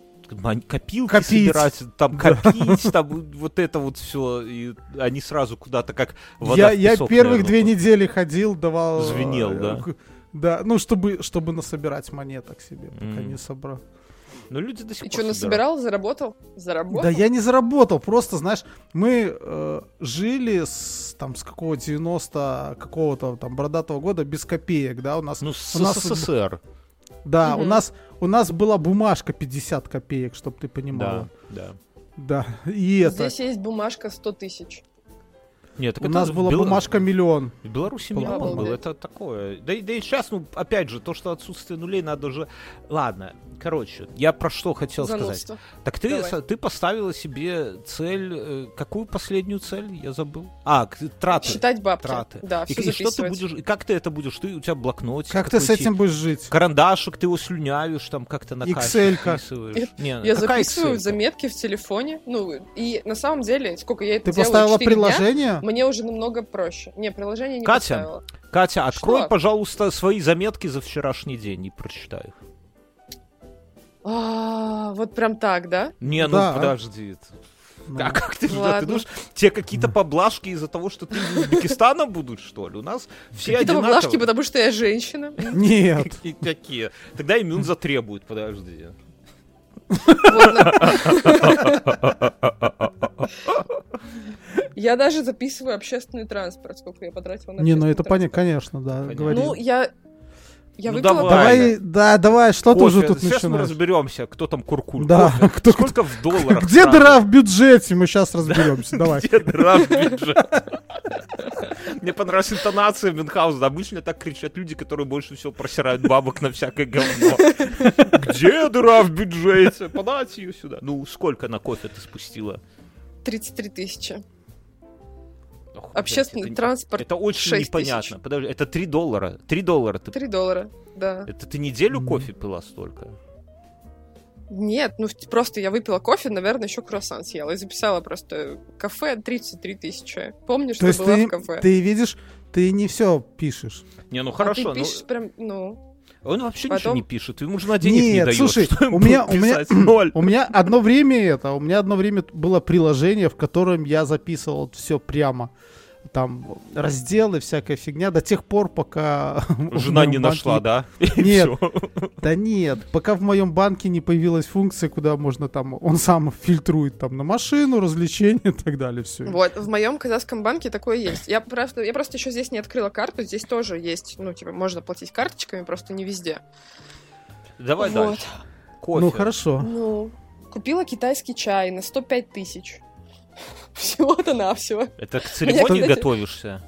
S3: копилки
S2: копить.
S3: собирать, там копить, там вот это вот все, и они сразу куда-то как вода
S2: Я, я первых две недели ходил, давал...
S3: Звенел, да?
S2: Да, ну чтобы, чтобы насобирать монеток себе, пока mm. не собрал.
S3: Но люди до сих
S4: и
S3: пор
S4: что, насобирал, заработал? Заработал?
S2: Да я не заработал, просто, знаешь, мы э, жили с, там, с какого 90 какого-то там бородатого года без копеек, да, у нас...
S3: Ну, с
S2: у нас,
S3: СССР.
S2: Да, угу. у нас у нас была бумажка 50 копеек, чтобы ты понимала.
S3: Да,
S2: да. Да, и это...
S4: Здесь есть бумажка 100 тысяч.
S2: Нет, так у нас была Бел... бумажка миллион.
S3: В Беларуси миллион был, это такое. Да, да и сейчас, ну, опять же, то, что отсутствие нулей, надо уже... Ладно, короче, я про что хотел Занудство. сказать. Так ты, ты поставила себе цель, э, какую последнюю цель? Я забыл. А, траты.
S4: Считать бабки.
S3: Траты.
S4: Да,
S3: и, и что ты будешь, и как ты это будешь? Ты, у тебя блокнотик.
S2: Как ты с этим будешь жить?
S3: Карандашик, ты его слюнявишь, там как-то на
S2: Excel-ка.
S4: Я, я записываю заметки в телефоне, ну, и на самом деле, сколько я это
S2: ты
S4: делаю
S2: поставила приложение?
S4: Дня, мне уже намного проще. Не, приложение не
S3: Катя,
S4: поставила.
S3: Катя, открой, Что? пожалуйста, свои заметки за вчерашний день и прочитай их.
S4: А, вот прям так, да?
S3: Не, ну да. подожди. Ну, а как ты что? Ты думаешь, тебе какие-то поблажки из-за того, что ты из Узбекистана будут, что ли? У нас все
S4: Какие-то поблажки, потому что я женщина?
S2: Нет.
S3: Какие? Тогда иммун затребует, подожди.
S4: Я даже записываю общественный транспорт, сколько я потратила на
S2: Не, ну это понятно, конечно, да.
S4: Ну, я я
S3: ну,
S4: выпила
S2: давай. Да, давай, что ты уже тут
S3: сейчас
S2: начинаешь?
S3: мы разберемся, кто там куркуль.
S2: Да,
S3: кто, сколько в долларах.
S2: Где сразу? дыра в бюджете? Мы сейчас разберемся. Давай.
S3: Где дыра в бюджете? Мне понравилась интонация Мюнхгаузена. Обычно так кричат люди, которые больше всего просирают бабок на всякое говно. Где дыра в бюджете? Подать ее сюда. Ну, сколько на кофе ты спустила?
S4: 33 тысячи. Общественный это, транспорт
S3: Это очень непонятно. Тысяч. Подожди, это 3 доллара. 3 доллара.
S4: Ты... 3 доллара, да.
S3: Это ты неделю кофе пила столько?
S4: Нет, ну просто я выпила кофе, наверное, еще круассан съела. И записала просто кафе 33 тысячи. Помню, что была
S2: ты,
S4: в кафе.
S2: Ты видишь, ты не все пишешь.
S3: Не, ну хорошо.
S4: А ты пишешь
S3: ну...
S4: прям, ну...
S3: Он вообще Потом... ничего не пишет, ему жена денег
S2: Нет,
S3: не дает.
S2: слушай,
S3: что
S2: у меня, у меня, ноль. у меня одно время это, у меня одно время было приложение, в котором я записывал все прямо там разделы, всякая фигня, до тех пор, пока...
S3: Жена не нашла, да?
S2: Нет, да нет, пока в моем банке не появилась функция, куда можно там, он сам фильтрует там на машину, развлечения и так далее, все.
S4: Вот, в моем казахском банке такое есть. Я просто, я просто еще здесь не открыла карту, здесь тоже есть, ну, типа, можно платить карточками, просто не везде.
S3: Давай вот. дальше.
S2: Кофе. Ну, хорошо.
S4: Ну, купила китайский чай на 105 тысяч. Всего-то навсего.
S3: Это к церемонии готовишься?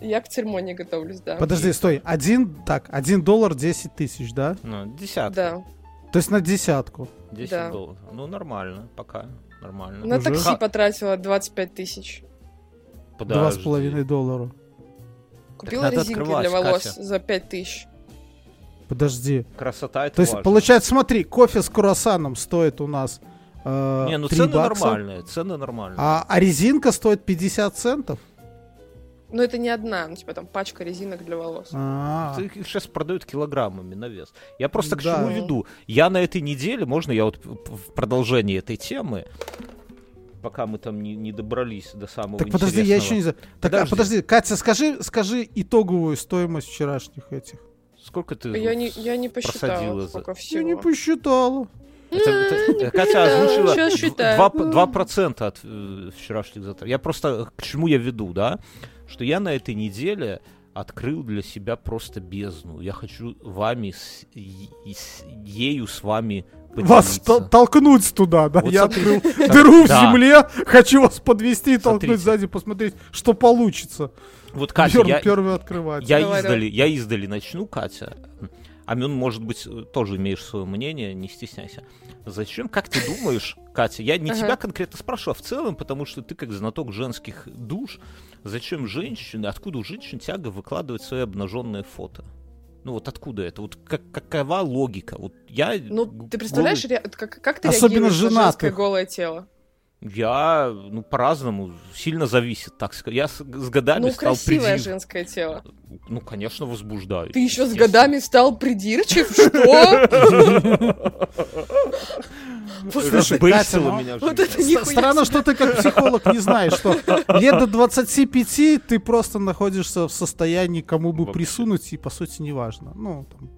S4: Я к церемонии готовлюсь, да.
S2: Подожди, стой. Один, так, один доллар 10 тысяч, да?
S3: Ну, десятка.
S4: Да.
S2: То есть на десятку?
S3: 10 да. долларов. Ну, нормально, пока. Нормально.
S4: На Уже? такси потратила 25 тысяч.
S2: Два с половиной доллара.
S4: Купила резинки для волос Катя. за 5 тысяч.
S2: Подожди.
S3: Красота это
S2: То есть,
S3: важно.
S2: получается, смотри, кофе с круассаном стоит у нас
S3: э, Не, ну цены бакса, нормальные, цены нормальные.
S2: А, а резинка стоит 50 центов?
S4: Ну, это не одна, ну, типа там пачка резинок для волос.
S2: А-а-а.
S3: Их сейчас продают килограммами на вес. Я просто к чему веду? Я на этой неделе, можно я вот в продолжении этой темы пока мы там не, не добрались до самого
S2: Так подожди, я еще не знаю. Так, а, подожди, Катя, скажи, скажи итоговую стоимость вчерашних этих.
S3: Сколько ты
S4: Я не, я не посчитала, сколько всего.
S2: Я не посчитала.
S3: Это, это, Катя озвучила
S4: Сейчас считаю.
S3: 2%, 2 от э, вчерашних затрат. Я просто к чему я веду, да? Что я на этой неделе открыл для себя просто бездну. Я хочу вами, с, и, с ею с вами
S2: Вас тол- толкнуть туда, да?
S3: Вот
S2: я
S3: смотри,
S2: открыл дыру в
S3: да.
S2: земле, хочу вас подвести и толкнуть
S3: Смотрите.
S2: сзади, посмотреть, что получится.
S3: Вот, Катя,
S2: Пер-
S3: я,
S2: Первый открывать.
S3: я,
S4: Давай,
S3: издали, я издали начну, Катя. Амин, может быть, э, тоже имеешь свое мнение, не стесняйся. Зачем, как ты думаешь, Катя, я не
S4: Ага.
S3: тебя конкретно спрашиваю, а в целом, потому что ты как знаток женских душ, зачем женщины, откуда у женщин тяга выкладывать свои обнаженные фото? Ну вот откуда это? Вот как, какова логика? Вот я...
S4: Ну, ты представляешь,
S3: голый-
S4: ре- как, как ты
S2: Особенно
S4: реагируешь на женское
S2: женатых.
S4: голое тело?
S3: Я, ну, по-разному, сильно зависит, так сказать. Я с, с годами
S4: Ну,
S3: стал
S4: красивое
S3: придирчив.
S4: женское тело.
S3: Ну, конечно, возбуждаюсь.
S4: Ты еще с годами стал придирчив? Что?
S2: Слушай,
S3: Разбейсила
S2: Катя, ну,
S3: меня
S4: Вот это нихуя
S2: Странно, что ты как психолог не знаешь, что лет до 25 ты просто находишься в состоянии, кому бы присунуть, и по сути неважно. Ну, там,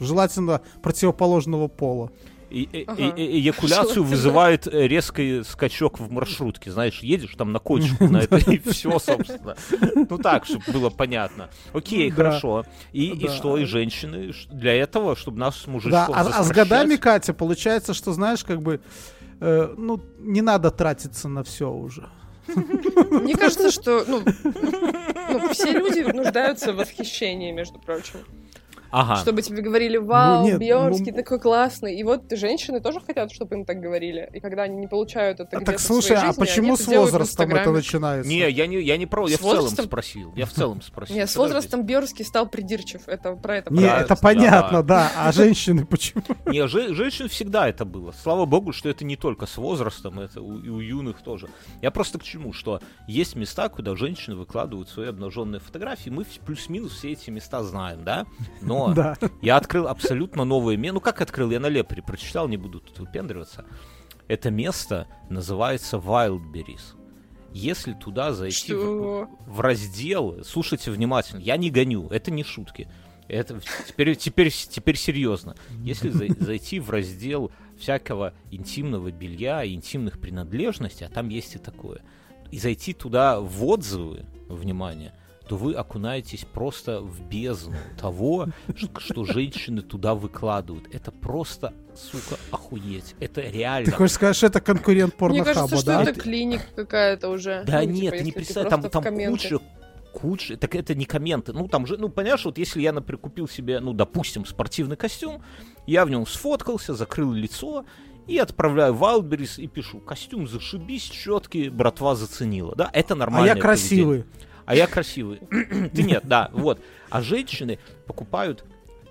S2: желательно противоположного пола.
S3: И, и-
S4: Ага.
S3: и- и- эякуляцию вызывает э, резкий скачок в маршрутке. Знаешь, едешь там на кочку на это, и все, собственно. Ну так, чтобы было понятно. Окей, хорошо. И, что, и женщины для этого, чтобы нас мужичков
S2: а, а с годами, Катя, получается, что, знаешь, как бы, э, ну, не надо тратиться на все уже.
S4: Мне кажется, что ну, ну, все люди нуждаются в восхищении, между прочим.
S3: Ага.
S4: Чтобы тебе говорили, вау,
S2: Ну, нет,
S4: Бьерский
S2: ну-
S4: такой классный. И вот женщины тоже хотят, чтобы им так говорили. И когда они не получают это
S2: А так
S4: в
S2: слушай, а
S4: жизни,
S2: почему
S4: они
S2: с возрастом это начинается?
S3: Не, я не, я не про, я
S4: С
S3: в целом
S4: возрастом?
S3: спросил. Я в целом спросил.
S4: Нет, с возрастом Бьерский стал придирчив. Это про это.
S2: Не, это понятно, да. А женщины почему?
S3: Не, же- женщин всегда это было. Слава богу, что это не только с возрастом, это и у юных тоже. Я просто к чему, что есть места, куда женщины выкладывают свои обнаженные фотографии. Мы плюс-минус все эти места знаем, да? Но
S2: Да.
S3: я открыл абсолютно новое место. Ну как открыл? Я на Лепре прочитал, не буду тут выпендриваться. Это место называется Wildberries. Если туда зайти в, в раздел, слушайте внимательно, я не гоню, это не шутки. Это теперь, теперь, теперь серьезно. Если зай- зайти в раздел всякого интимного белья и интимных принадлежностей, а там есть и такое, и зайти туда в отзывы, внимание, то вы окунаетесь просто в бездну того, что женщины туда выкладывают. Это просто, сука, охуеть. Это реально.
S2: Ты хочешь сказать, что это конкурент
S4: Мне кажется, что
S2: да?
S4: это клиника какая-то уже.
S3: Да
S4: Ну,
S3: нет,
S4: типа,
S3: не
S4: если
S3: представляешь, там, там куча, куча, так это не комменты. Ну, там же, ну, понимаешь, вот если я, например, купил себе, ну, допустим, спортивный костюм, я в нем сфоткался, закрыл лицо, и отправляю в Wildberries и пишу, костюм зашибись, четкий, братва заценила. Да, это
S2: А
S3: нормально.
S2: я красивый.
S3: А я красивый. Ты нет, да, вот. А женщины покупают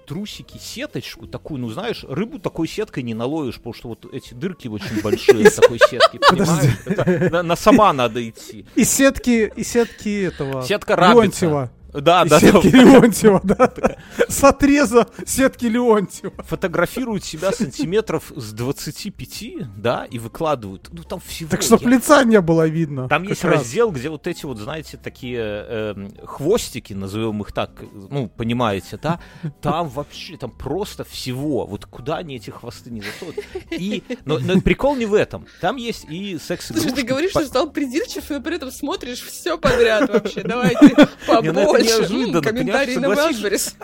S3: трусики, сеточку такую, ну знаешь, рыбу такой сеткой не наловишь, потому что вот эти дырки очень большие такой сетки, понимаешь? Это на, на сама надо идти.
S2: И сетки, и сетки этого...
S3: Сетка рабица. Да,
S2: И
S3: да,
S2: сетки
S3: да.
S2: Леонтьева, да. С отреза сетки Леонтьева.
S3: Фотографируют себя сантиметров с 25, да, и выкладывают. Ну там всего.
S2: Так чтоб
S3: я-
S2: лица не было видно.
S3: Там есть
S2: раз.
S3: раздел, где вот эти вот, знаете, такие эм, хвостики, назовем их так, ну, понимаете, да? Там вообще, там просто всего. Вот куда они эти хвосты не засунут. И, но, но прикол не в этом. Там есть и секс
S4: Слушай, ты говоришь, что стал придирчив, но при этом смотришь все подряд вообще. Давайте
S3: ну
S4: побольше.
S3: Неожиданно,
S4: М, Комментарии на Wildberries.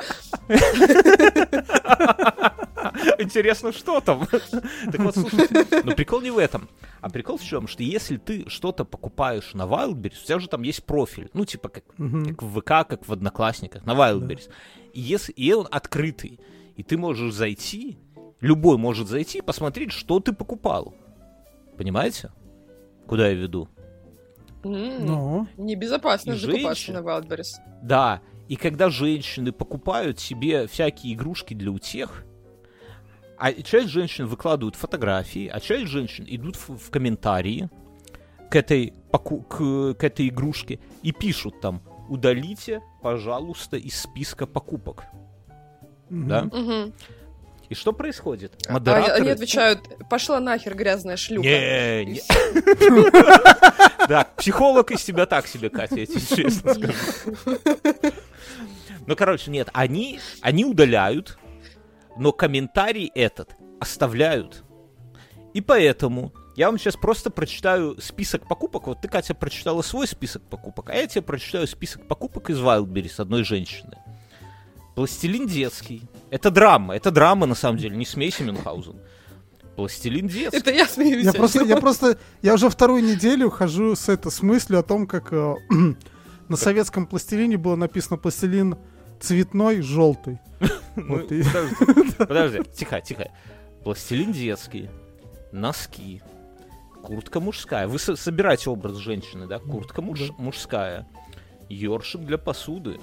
S3: Интересно, что там? Так вот, слушайте, но прикол не в этом. А прикол в чем, что если ты что-то покупаешь на Wildberries, у тебя же там есть профиль, ну, типа как, как в ВК, как в Одноклассниках, на Wildberries. И, если, и он открытый, и ты можешь зайти, любой может зайти и посмотреть, что ты покупал. Понимаете? Куда я веду?
S2: Ну,
S4: Небезопасно
S3: И
S4: закупаться
S3: женщин.
S4: на Wildberries.
S3: Да, и когда женщины покупают себе всякие игрушки для утех, а часть женщин выкладывают фотографии, а часть женщин идут в, в комментарии к этой, поку- к, к этой игрушке и пишут там «Удалите, пожалуйста, из списка покупок».
S2: мгм.
S3: Да?
S4: Мгм.
S3: И что происходит?
S4: А-
S3: Модераторы...
S4: Они отвечают, пошла нахер грязная шлюха.
S3: Не, не. Да, психолог из тебя так себе, Катя, я тебе честно скажу. Ну, короче, нет, они, они удаляют, но комментарий этот оставляют. И поэтому я вам сейчас просто прочитаю список покупок. Вот ты, Катя, прочитала свой список покупок, а я тебе прочитаю список покупок из Wildberries одной женщины. Пластилин детский. Это драма, это драма, на самом деле, не смейся, Мюнхгаузен. Пластилин детский.
S4: Это я смеюсь.
S2: Я просто, я просто, я уже вторую неделю хожу с, это, с мыслью о том, как э, на советском пластилине было написано пластилин цветной, желтый.
S3: Ну, подожди, тихо, тихо. Пластилин детский, носки, куртка мужская. Вы со- собираете образ женщины, да? Куртка муж- мужская, ёршик для посуды,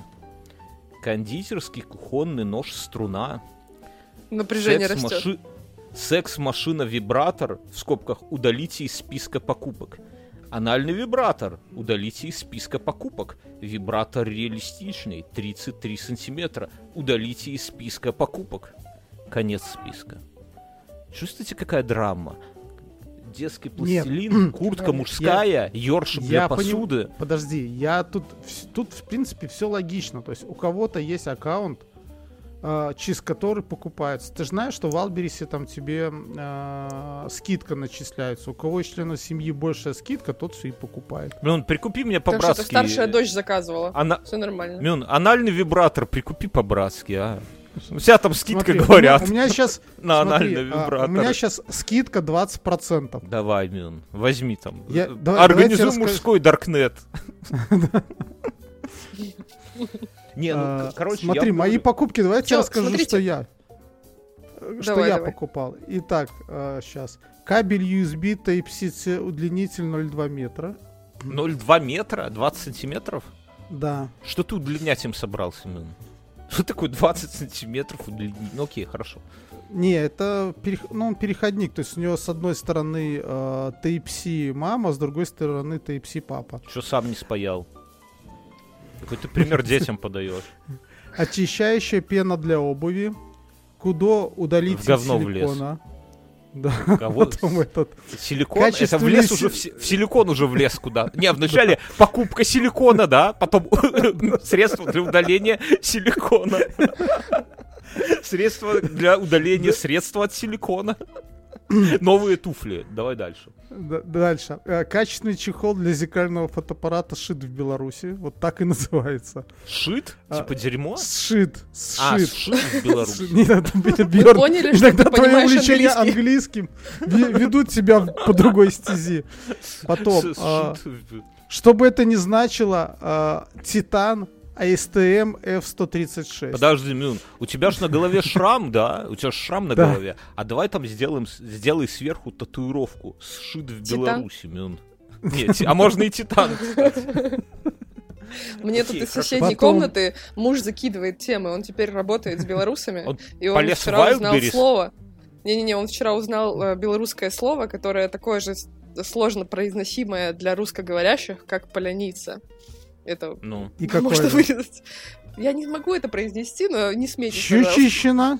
S3: кондитерский кухонный нож струна,
S4: Напряжение растет.
S3: Секс-маши- секс-машина-вибратор, в скобках, удалите из списка покупок. Анальный вибратор. Удалите из списка покупок. Вибратор реалистичный. 33 сантиметра. Удалите из списка покупок. Конец списка. Чувствуете, какая драма? Детский
S2: Нет.
S3: пластилин, куртка мужская, ёршик для
S2: Я поним-
S3: посуды.
S2: Подожди, я тут, тут в принципе все логично. То есть у кого-то есть аккаунт, э, через который покупается. Ты же знаешь, что в Алберисе там тебе э, скидка начисляется. У кого из членов семьи большая скидка, тот все и покупает.
S3: Мюн, прикупи мне
S4: Так что
S3: по-братски.
S4: это старшая дочь заказывала.
S3: Ана-
S4: Все нормально.
S3: Мюн, анальный вибратор прикупи по-братски, а. У тебя там скидка,
S2: Смотри, у
S3: говорят.
S2: меня- У меня сейчас
S3: на
S2: смотри,
S3: анальный
S2: а,
S3: вибратор.
S2: У меня сейчас скидка 20%.
S3: Давай, Мюн, возьми там.
S2: Я- давай-
S3: Организуй
S2: давайте расскажу.
S3: мужской даркнет. Не, ну,
S2: А,
S3: короче,
S2: смотри,
S3: я
S2: мои покупки, давайте
S4: Чё,
S2: я расскажу,
S4: смотрите.
S2: что я. э, Что
S4: Давай,
S2: я
S4: давай.
S2: покупал. Итак, сейчас. Кабель USB Type-C удлинитель 0,2 метра.
S3: 0,2 метра, 20 сантиметров?
S2: Да.
S3: Что ты удлинять им собрался, Мюн? Что такое 20 сантиметров удлинить? Ну окей, хорошо.
S2: Не, это перех- ну, он переходник. То есть у него с одной стороны э, Type-C мама, с другой стороны Type-C папа.
S3: Что сам не спаял? Какой ты пример детям подаешь?
S2: Очищающая пена для обуви. Кудо
S3: В говно влез.
S2: силикона. Да,
S3: Кого?
S2: потом этот.
S3: Силикон? Это
S2: Качественный
S3: влез
S2: си-
S3: уже в, в силикон уже влез куда? Не, вначале покупка силикона, да, потом средство для удаления силикона. Средство для удаления средства от силикона. Новые туфли. Давай дальше.
S2: Дальше. Э, Качественный чехол для зеркального фотоаппарата шит в Беларуси. Вот так и называется.
S3: Шит?
S2: А,
S3: Типа дерьмо?
S2: Сшит.
S3: А,
S2: Сшит.
S3: сшит в Беларуси.
S4: Поняли, что
S2: Иногда твои увлечения английским ве- ведут тебя по другой стези. Потом,
S3: шит
S2: что бы это ни значило, а, Титан ASTM F136.
S3: Подожди, Мюн, у тебя же на голове шрам, да? У тебя ж шрам на
S2: Да.
S3: голове. А давай там сделаем, сделай сверху татуировку. Сшит в? Беларуси, Мюн. Нет, а можно и Титан, кстати.
S4: Мне
S3: Окей,
S4: тут из соседней
S2: Потом-
S4: комнаты муж закидывает темы. Он теперь работает с белорусами.
S3: Он
S4: И он вчера узнал слово. Не-не-не, он вчера узнал э, белорусское слово, которое такое же сложно произносимое для русскоговорящих, как поляница. Это
S3: Ну,
S2: И какое
S4: можно
S2: же?
S4: вырезать. Я не могу это произнести, но не смейтесь.
S2: Щучищина.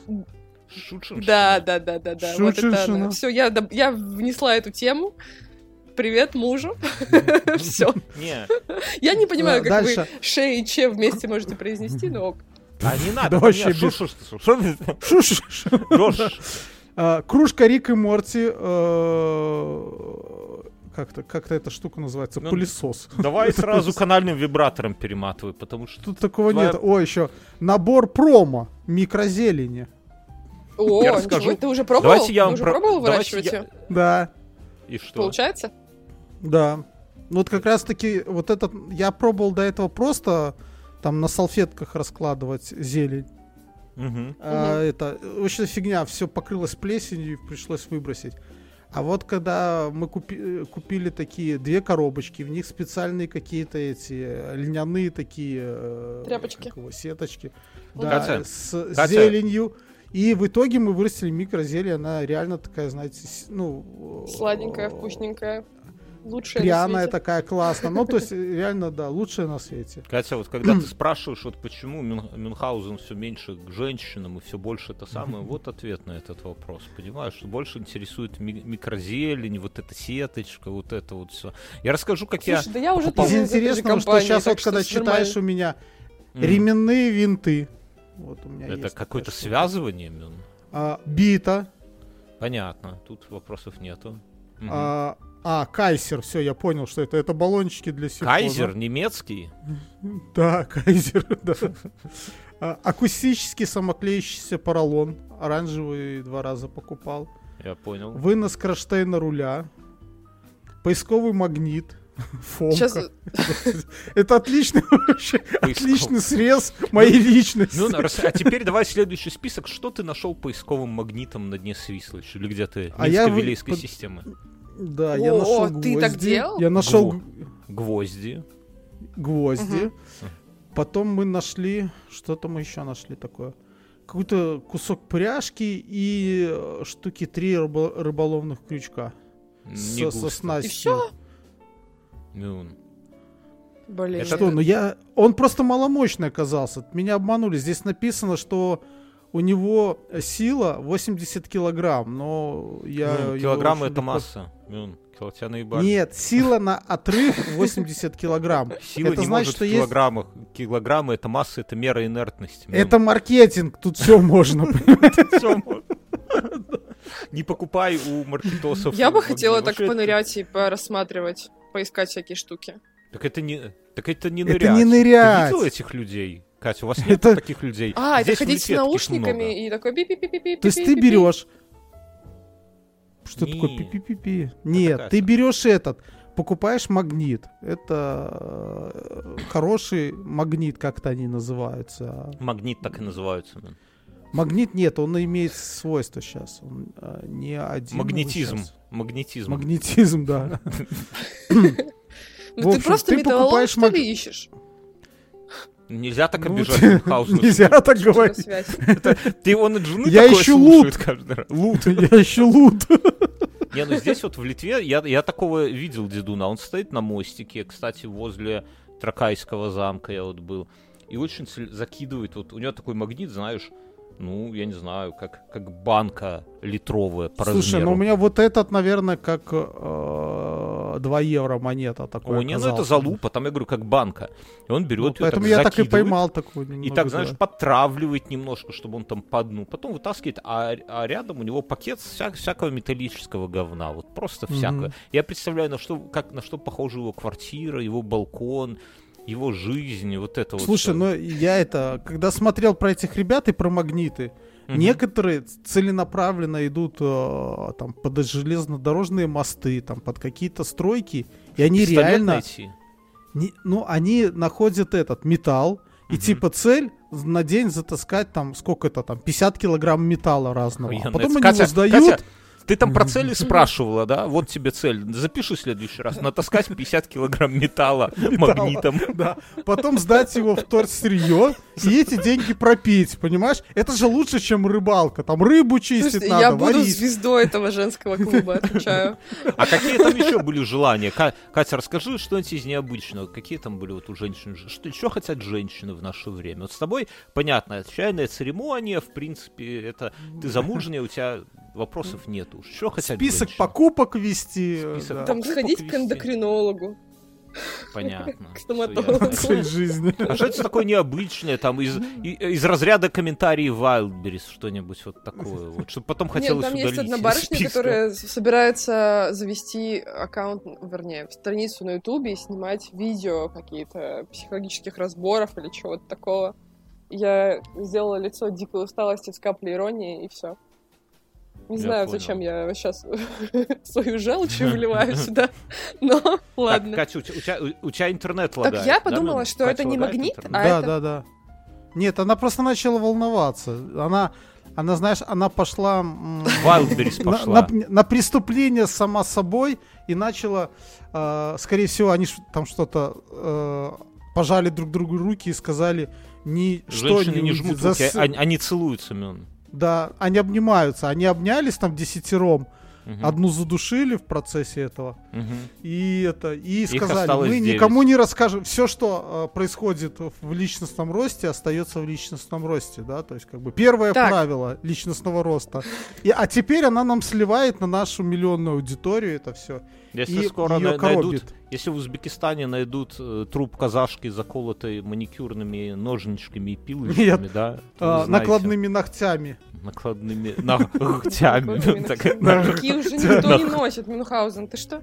S4: Да, да, да, да, да. Вот это она. Все, я, я внесла эту тему. Привет мужу. Все.
S3: Не,
S4: Я не понимаю,
S2: А,
S4: как вы ше и че вместе можете произнести, но ок.
S3: а не надо.
S2: Вообще А, Кружка Рик и Морти. Как-то как эта штука называется?
S3: Ну,
S2: Пылесос.
S3: Давай сразу канальным вибратором перематывай, потому что...
S2: Тут такого
S3: Твоя-
S2: нет. О, еще набор промо. Микрозелени.
S4: О,
S3: Я расскажу.
S4: ты уже пробовал?
S3: Давайте я
S4: Ты
S3: вам
S4: уже
S3: про-
S4: пробовал выращивать
S3: я-?
S2: Да,
S3: И что?
S4: Получается?
S2: да. Ну вот как раз таки вот этот я пробовал до этого просто там на салфетках раскладывать зелень.
S3: Мгм.
S2: А, это вообще фигня, все покрылось плесенью и пришлось выбросить. А вот когда мы купи- купили такие две коробочки, в них специальные какие-то эти э, льняные такие э,
S4: Тряпочки.
S2: его, сеточки, да,
S3: Катя,
S2: с
S3: Катя.
S2: зеленью. И в итоге мы вырастили микрозелье, она реально такая, знаете, ну...
S4: Сладенькая, вкусненькая. Лучшая
S2: пряная такая классная. Ну, то есть, реально, да, лучшая на свете.
S3: Катя, вот когда ты спрашиваешь, вот почему Мюнхгаузен все меньше к женщинам и все больше это самое, вот ответ на этот вопрос. Понимаешь, что больше интересует ми- микрозелень, вот эта сеточка, вот это вот все. Я расскажу, как
S4: Слушай,
S3: я...
S4: да я уже
S2: Из интересного, что сейчас вот, когда читаешь у меня ременные винты. Вот у меня
S3: Это какое-то связывание, Мюн?
S2: А, бита.
S3: Понятно, тут вопросов нету.
S2: А, а, Кайзер, все, я понял, что это. Это баллончики для сифона.
S3: Кайзер немецкий?
S2: Да, Кайзер, да. А, акустический самоклеющийся поролон. Оранжевый два раза покупал.
S3: Я понял.
S2: Вынос кронштейна руля. Поисковый магнит. Фомка. Сейчас... Это отличный вообще, отличный срез моей личности. Ну,
S3: а теперь давай следующий список. Что ты нашел поисковым магнитом на дне Свислыч? Или где-то
S2: а я
S3: вилейской системы?
S2: Да, я нашел О,
S4: ты так делал?
S2: Я нашел...
S3: Гвозди.
S2: Гвозди. Потом мы нашли... Что-то мы еще нашли такое. Какой-то кусок пряжки и э, штуки три рыболовных крючка.
S3: Не со, со
S4: снастью. И все?
S3: Ну,
S2: Блин. Это что? Ну я... Он просто маломощный оказался. Меня обманули. Здесь написано, что у него сила 80 килограмм, но я...
S3: Ну, килограмм это легко... масса. Тебя наебали.
S2: Нет, сила на отрыв 80 килограмм.
S3: Сила это не значит, может что в килограммах. Есть... Килограммы это масса, это мера инертности.
S2: Это маркетинг, тут все можно.
S3: Не покупай у маркетосов.
S4: Я бы хотела так понырять и порассматривать поискать всякие штуки.
S3: Так это не, так это не нырять.
S2: Это не нырять.
S3: Ты видел этих людей? Катя, у вас нет это... таких людей.
S4: А, Здесь это ходить с наушниками много. и такой пи пи пи пи пи
S2: То есть ты берешь... Что не. такое пи-пи-пи-пи? Нет, ты берешь этот, покупаешь магнит. Это э, хороший магнит, как-то они называются.
S3: Магнит так и называются. Да.
S2: Магнит нет, он имеет свойства сейчас. Он а, не один.
S3: Магнетизм. Магнетизм.
S2: Магнетизм, да.
S4: Ну ты просто металлолом, что ли, ищешь?
S3: Нельзя так ну, обижать Хаусу.
S2: Нельзя так говорить.
S3: Ты он от жены
S2: Я ищу лут. каждый раз. Лут. Я ищу лут.
S3: Не, ну здесь вот в Литве я, я такого видел дедуна. Он стоит на мостике, кстати, возле Тракайского замка я вот был. И очень закидывает, вот у него такой магнит, знаешь, ну, я не знаю, как, как банка литровая по
S2: Слушай,
S3: размеру.
S2: ну у меня вот этот, наверное, как э, 2 евро монета такой
S3: О, не, ну это залупа, там я говорю, как банка. И он берет ну, ее
S2: Поэтому так, я так и поймал такую
S3: И так, знаешь, подтравливает немножко, чтобы он там по дну. Потом вытаскивает, а, а рядом у него пакет вся, всякого металлического говна. Вот просто mm-hmm. всякое. Я представляю, на что, как, на что похожа его квартира, его балкон, его жизнь, вот это
S2: Слушай,
S3: вот.
S2: Слушай, ну я это, когда смотрел про этих ребят и про магниты, угу. некоторые целенаправленно идут э, там под железнодорожные мосты, там под какие-то стройки, и они Пистолет реально, найти. Не, ну они находят этот металл, и угу. типа цель на день затаскать там сколько это там 50 килограмм металла разного, Ой, а потом они Катя, его сдают. Катя,
S3: ты там про цели спрашивала, да? Вот тебе цель. Запиши в следующий раз. Натаскать 50 килограмм металла магнитом.
S2: Да. Потом сдать его в торсырье и эти деньги пропить, понимаешь? Это же лучше, чем рыбалка. Там рыбу чистить надо,
S4: Я буду звездой этого женского клуба, отвечаю.
S3: А какие там еще были желания? Катя, расскажи что-нибудь из необычного. Какие там были вот у женщин? Что еще хотят женщины в наше время? Вот с тобой, понятно, чайная церемония, в принципе, это ты замужняя, у тебя вопросов нету. Что хотят
S2: Список женщины? покупок вести.
S4: Список да. Там сходить вести. к эндокринологу.
S3: Понятно.
S4: К стоматологу.
S2: Цель жизни.
S3: А что это такое необычное, там, из, из разряда комментариев Wildberries, что-нибудь вот такое, вот, чтобы потом хотелось
S4: Нет, там есть одна барышня, которая собирается завести аккаунт, вернее, страницу на Ютубе и снимать видео какие-то психологических разборов или чего-то такого. Я сделала лицо дикой усталости с каплей иронии, и все. Не я знаю, понял. зачем я сейчас свою желчь выливаю сюда, но ладно.
S3: Катя, у тебя, у тебя интернет лагает.
S4: Так я подумала, что это не магнит, а
S2: Да, да, да. Нет, она просто начала волноваться. Она, она знаешь, она пошла...
S3: Wildberries пошла.
S2: На, на, на преступление сама собой и начала... Э, скорее всего, они там что-то... Э, пожали друг другу руки и сказали... Ни,
S3: Женщины что не, не жмут руки, они, они целуются, Мен.
S2: Да, они обнимаются. Они обнялись там десятером. Угу. Одну задушили в процессе этого.
S3: Угу.
S2: И это и Их сказали, мы 9. никому не расскажем. Все, что э, происходит в личностном росте, остается в личностном росте, да. То есть как бы первое так. правило личностного роста. И, а теперь она нам сливает на нашу миллионную аудиторию это все.
S3: Если и скоро на- найдут, если в Узбекистане найдут э, труп казашки, заколотой маникюрными ножничками и пилочками, Нет, да?
S2: А, накладными ногтями.
S3: Накладными ногтями.
S4: Такие уже никто не носит, Мюнхгаузен, ты что?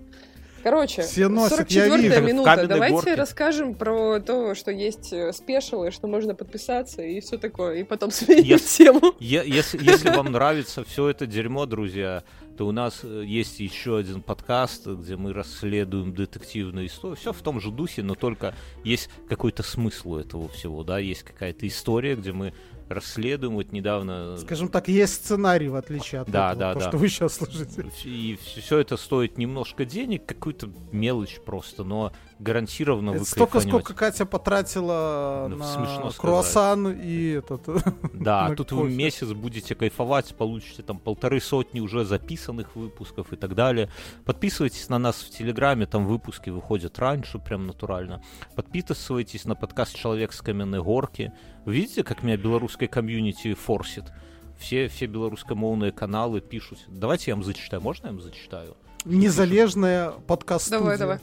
S4: Короче, Все носят, 44 минута. Давайте горке. расскажем про то, что есть э, спешилы, что можно подписаться и все такое, и потом сменить
S3: если,
S4: тему.
S3: Если, если вам нравится все это дерьмо, друзья, то у нас э, есть еще один подкаст, где мы расследуем детективную историю. Все в том же духе, но только есть какой-то смысл у этого всего, да, есть какая-то история, где мы расследуем. Вот недавно...
S2: Скажем так, есть сценарий, в отличие от
S3: да,
S2: этого,
S3: да,
S2: то,
S3: да.
S2: что вы сейчас слышите.
S3: И все это стоит немножко денег, какую-то мелочь просто, но гарантированно
S2: это вы Столько, сколько Катя потратила ну, на круассан и этот...
S3: Да, тут кофе. вы месяц будете кайфовать, получите там полторы сотни уже записанных выпусков и так далее. Подписывайтесь на нас в Телеграме, там выпуски выходят раньше, прям натурально. Подписывайтесь на подкаст «Человек с каменной горки». Видите, как меня белорусская комьюнити форсит? Все, все белорусскомовные каналы пишут. Давайте я вам зачитаю. Можно я вам зачитаю?
S2: Незалежная подкаст
S4: Давай, давай.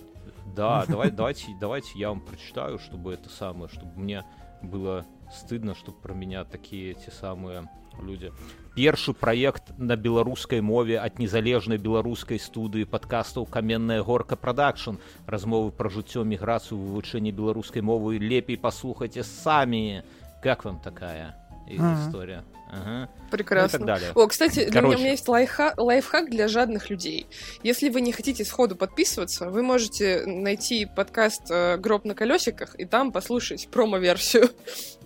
S3: Да, давай, давайте, давайте я вам прочитаю, чтобы это самое, чтобы мне было стыдно, чтобы про меня такие те самые люди. Першы проект на беларускай мове ад незалежнай беларускай студыі падкастаў каменная горка продакшн размовы пра жыццё міграцыю вывучэнне беларускай мовы лепей паслухайце самі как вам такая ага. история
S4: Ага. Прекрасно. Ну, и так далее. О, кстати, для меня, у меня есть лайфхак, лайфхак для жадных людей. Если вы не хотите сходу подписываться, вы можете найти подкаст э, «Гроб на колесиках» и там послушать промо-версию.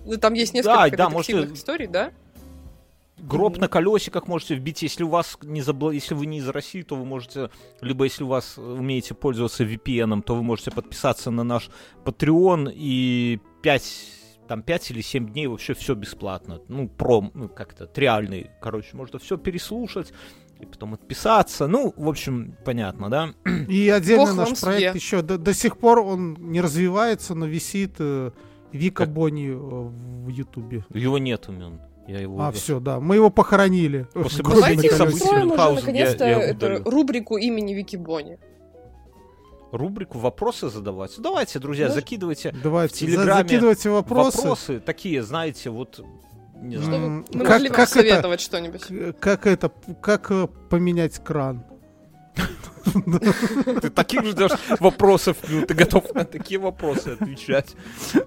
S4: Ну, там есть несколько да, да, можете... историй, да?
S3: Гроб на колесиках можете вбить, если у вас не забыл, если вы не из России, то вы можете, либо если у вас умеете пользоваться VPN, то вы можете подписаться на наш Patreon и 5 там 5 или 7 дней вообще все бесплатно. Ну, пром, ну, как-то триальный, короче, можно все переслушать и потом отписаться. Ну, в общем, понятно, да?
S2: И отдельно Бог наш проект себе. еще до, до сих пор он не развивается, но висит э, Вика как? Бонни э, в Ютубе.
S3: Его нет умен. Я его
S2: а, все, да. Мы его похоронили.
S4: После Давайте устроим уже наконец-то рубрику имени Вики Бонни
S3: рубрику вопросы задавать. Давайте, друзья, да? закидывайте
S2: Давайте,
S3: в Телеграме
S2: закидывайте вопросы.
S3: вопросы такие, знаете, вот
S4: не знаю. Чтобы мы как, могли как советовать что-нибудь.
S2: Как это, как э, поменять кран?
S3: Ты таких ждешь вопросов, ну, ты готов на такие вопросы отвечать.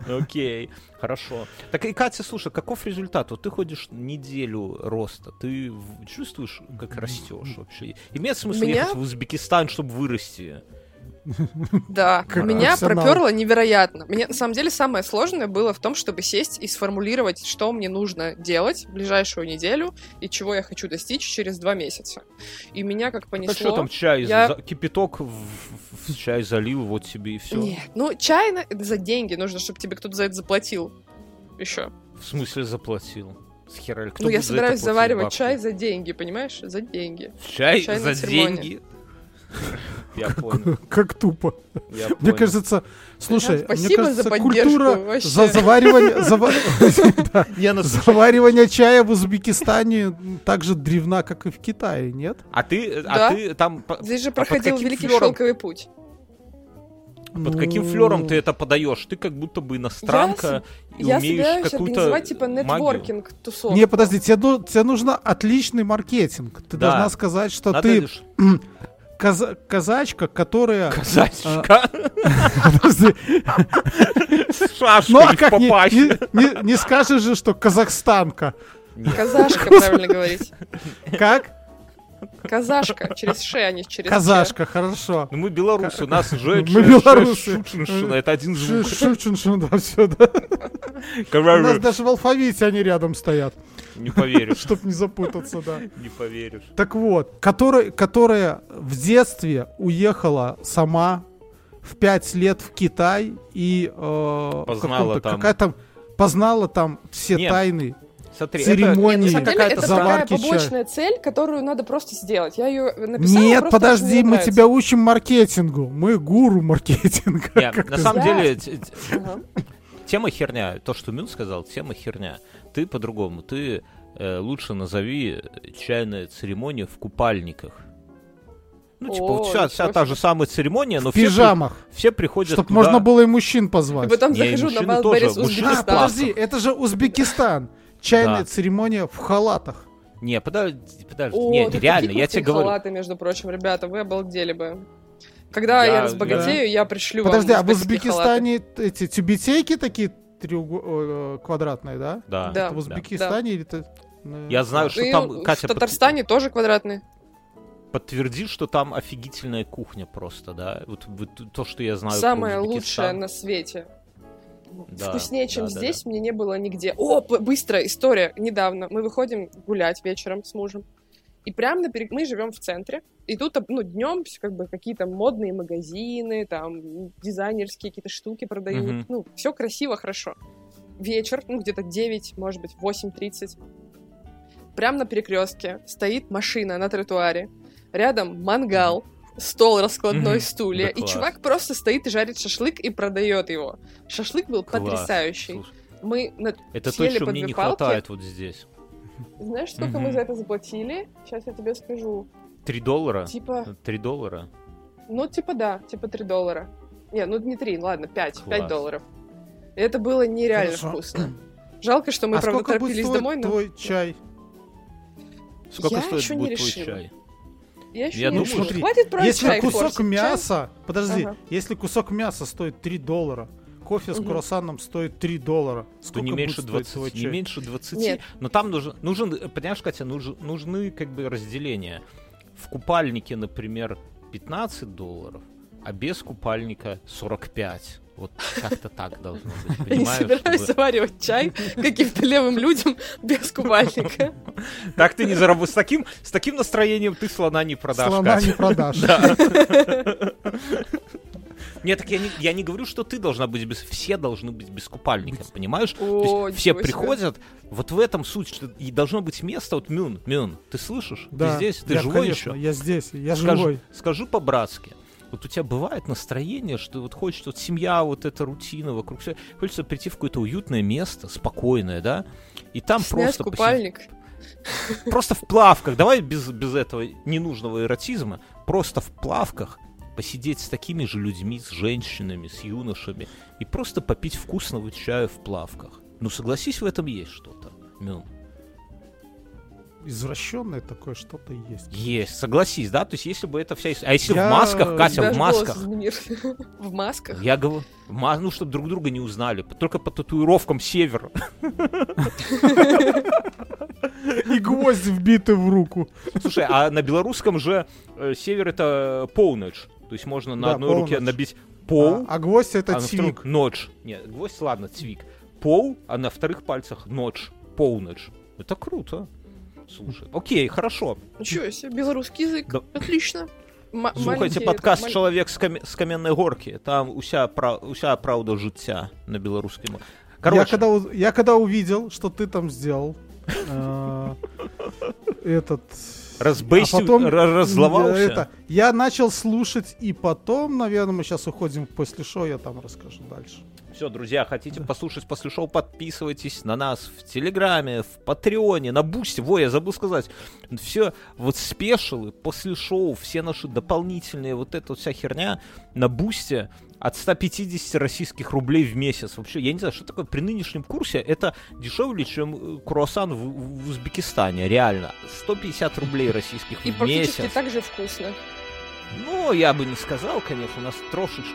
S3: Окей, хорошо. Так и, Катя, слушай, каков результат? Вот ты ходишь неделю роста, ты чувствуешь, как растешь вообще? Имеет смысл ехать в Узбекистан, чтобы вырасти?
S4: Да, меня проперло невероятно. Мне на самом деле самое сложное было в том, чтобы сесть и сформулировать, что мне нужно делать в ближайшую неделю и чего я хочу достичь через два месяца. И меня как понесло...
S3: Так что там чай, я... за... кипяток в... в чай залил, вот тебе и все.
S4: Нет, ну чай на... за деньги нужно, чтобы тебе кто-то за это заплатил. Еще.
S3: В смысле заплатил? С хера,
S4: кто ну, я собираюсь заваривать бабки? чай за деньги, понимаешь? За деньги.
S3: Чай, чай за деньги?
S2: Я понял. Как тупо. Мне кажется, слушай, мне кажется, культура за заваривание заваривание чая в Узбекистане так же древна, как и в Китае, нет?
S3: А ты, а ты там.
S4: Здесь же а проходил великий шелковый путь.
S3: Под каким флером ты это подаешь? Ты как будто бы иностранка и я умеешь какую-то
S4: типа нетворкинг тусовку.
S2: Не, подожди, тебе, тебе нужно отличный маркетинг. Ты да. должна сказать, что Надо ты каза- казачка, которая...
S3: Казачка?
S2: Ну, а как не, не скажешь же, что казахстанка.
S4: Казашка, правильно говорить.
S2: Как?
S4: Казашка, через ше, а не через
S2: Казашка, хорошо.
S3: Ну мы белорусы, у нас же
S2: Мы белорусы.
S3: это один звук.
S2: Шучиншина, да, все, да. У нас даже в алфавите они рядом стоят.
S3: Не поверишь.
S2: Чтоб не запутаться, да.
S3: Не поверишь.
S2: Так вот, который, которая в детстве уехала сама в пять лет в Китай и...
S3: Э, познала там...
S2: Какая там... Познала там все Нет. тайны
S3: Смотри,
S2: церемонии,
S4: это,
S2: какая-то
S4: заварки такая побочная цель, которую надо просто сделать. Я ее написала,
S2: Нет, подожди, мы тебя учим маркетингу. Мы гуру маркетинга.
S3: Нет, на самом деле, тема херня. То, что Мюн сказал, тема херня. Ты по-другому. Ты э, лучше назови чайная церемония в купальниках. Ну, типа, О, вот вся, вся та же самая церемония, но
S2: в пижамах.
S3: Все, все приходят
S2: Чтобы туда. можно было и мужчин позвать. И
S4: потом захожу на Wildberries Узбекистан.
S2: А, подожди, это же Узбекистан. Чайная да. церемония в халатах.
S3: Не, подожди, подожди. О, не, реально, я тебе говорю.
S4: халаты, между прочим, ребята, вы обалдели бы. Когда я, я разбогатею, я, я пришлю
S2: Подожди,
S4: вам
S2: а в Узбекистане халаты. эти тюбетейки такие треуг... Квадратные, да?
S3: Да.
S2: Это в Узбекистане да. или ты...
S3: Я знаю, что И там...
S4: Катя, в Татарстане под... тоже квадратные.
S3: Подтверди, что там офигительная кухня просто, да? Вот, вот то, что я знаю
S4: Самая лучшая на свете. Да, Вкуснее, чем да, здесь, да. мне не было нигде. О, быстро, история. Недавно мы выходим гулять вечером с мужем. И прямо на перек... мы живем в центре, и тут ну, днем как бы какие-то модные магазины, там дизайнерские какие-то штуки продают. Mm-hmm. Ну, все красиво, хорошо. Вечер, ну, где-то 9, может быть, 8.30. Прямо на перекрестке стоит машина на тротуаре. Рядом мангал, стол раскладной, mm-hmm. стулья. Да и класс. чувак просто стоит и жарит шашлык и продает его. Шашлык был класс. потрясающий. Слушай, мы на...
S3: Это то, что мне не палки. хватает вот здесь.
S4: Знаешь, сколько mm-hmm. мы за это заплатили? Сейчас я тебе скажу.
S3: Три доллара?
S4: Типа...
S3: Три доллара?
S4: Ну, типа да, типа три доллара. Не, ну не три, ладно, пять. Пять долларов. И это было нереально Хорошо. вкусно. Жалко, что мы, а правда, торопились домой, но...
S2: твой чай?
S3: Сколько я стоит будет твой чай?
S4: Я еще я не думаю, смотри, хватит про
S2: если
S4: чай
S2: кусок
S4: форсить,
S2: мяса, чай? подожди, ага. если кусок мяса стоит 3 доллара, кофе угу. с круассаном стоит 3 доллара.
S3: Сколько не меньше 20, не меньше 20. Нет. Но там нужен, нужен, понимаешь, Катя, нужен, нужны как бы разделения. В купальнике, например, 15 долларов, а без купальника 45. Вот как-то так должно быть.
S4: Понимаешь, не собираюсь чтобы... заваривать чай каким-то левым людям без купальника.
S3: Так ты не заработаешь. С таким, с таким настроением ты слона не продашь.
S2: Слона не продашь.
S3: Нет, так я не, я не говорю, что ты должна быть без... Все должны быть без купальника, понимаешь? То есть все приходят, вот в этом суть, что и должно быть место, вот Мюн, Мюн, ты слышишь?
S2: Да,
S3: ты здесь? Ты
S2: я,
S3: живой
S2: конечно,
S3: еще?
S2: я здесь, я
S3: скажу,
S2: живой.
S3: Скажу по-братски вот у тебя бывает настроение, что вот хочется, вот семья, вот эта рутина вокруг все, хочется прийти в какое-то уютное место, спокойное, да, и там
S4: Снять
S3: просто...
S4: купальник.
S3: Посид... Просто в плавках, давай без, без этого ненужного эротизма, просто в плавках посидеть с такими же людьми, с женщинами, с юношами, и просто попить вкусного чая в плавках. Ну, согласись, в этом есть что-то, Мюн
S2: извращенное такое что-то есть.
S3: Есть, согласись, да? То есть если бы это вся... А если я... в масках, Катя, в масках?
S4: В масках?
S3: Я говорю, ну, чтобы друг друга не узнали. Только по татуировкам север.
S2: И гвозди вбиты в руку.
S3: Слушай, а на белорусском же э, север это полночь. То есть можно на одной руке набить пол.
S2: А, а гвоздь это а цвик.
S3: Ночь. Нет, гвоздь, ладно, цвик. Пол, а на вторых пальцах ночь. Полночь. Это круто. Слушай, окей, хорошо.
S4: Ничего себе, белорусский язык. Да. Отлично.
S3: М- Слухайте подкаст это, «Чоловік з, кам... з каменной горки». Там уся, пра... уся правда життя на белорусском.
S2: Короче. Я когда, я когда увидел, что ты там сделал, э, этот...
S3: Разбейсил, а потом, разловался.
S2: Это, я начал слушать, и потом, наверное, мы сейчас уходим после шоу, я там расскажу дальше.
S3: Все, друзья, хотите послушать после шоу, подписывайтесь на нас в Телеграме, в Патреоне, на Бусте. Во, я забыл сказать. Все вот спешилы после шоу, все наши дополнительные, вот эта вот вся херня на Бусте от 150 российских рублей в месяц. Вообще, я не знаю, что такое при нынешнем курсе, это дешевле, чем круассан в, в Узбекистане, реально. 150 рублей российских
S4: И
S3: в месяц.
S4: И так же вкусно.
S3: Ну, я бы не сказал, конечно, у нас трошечки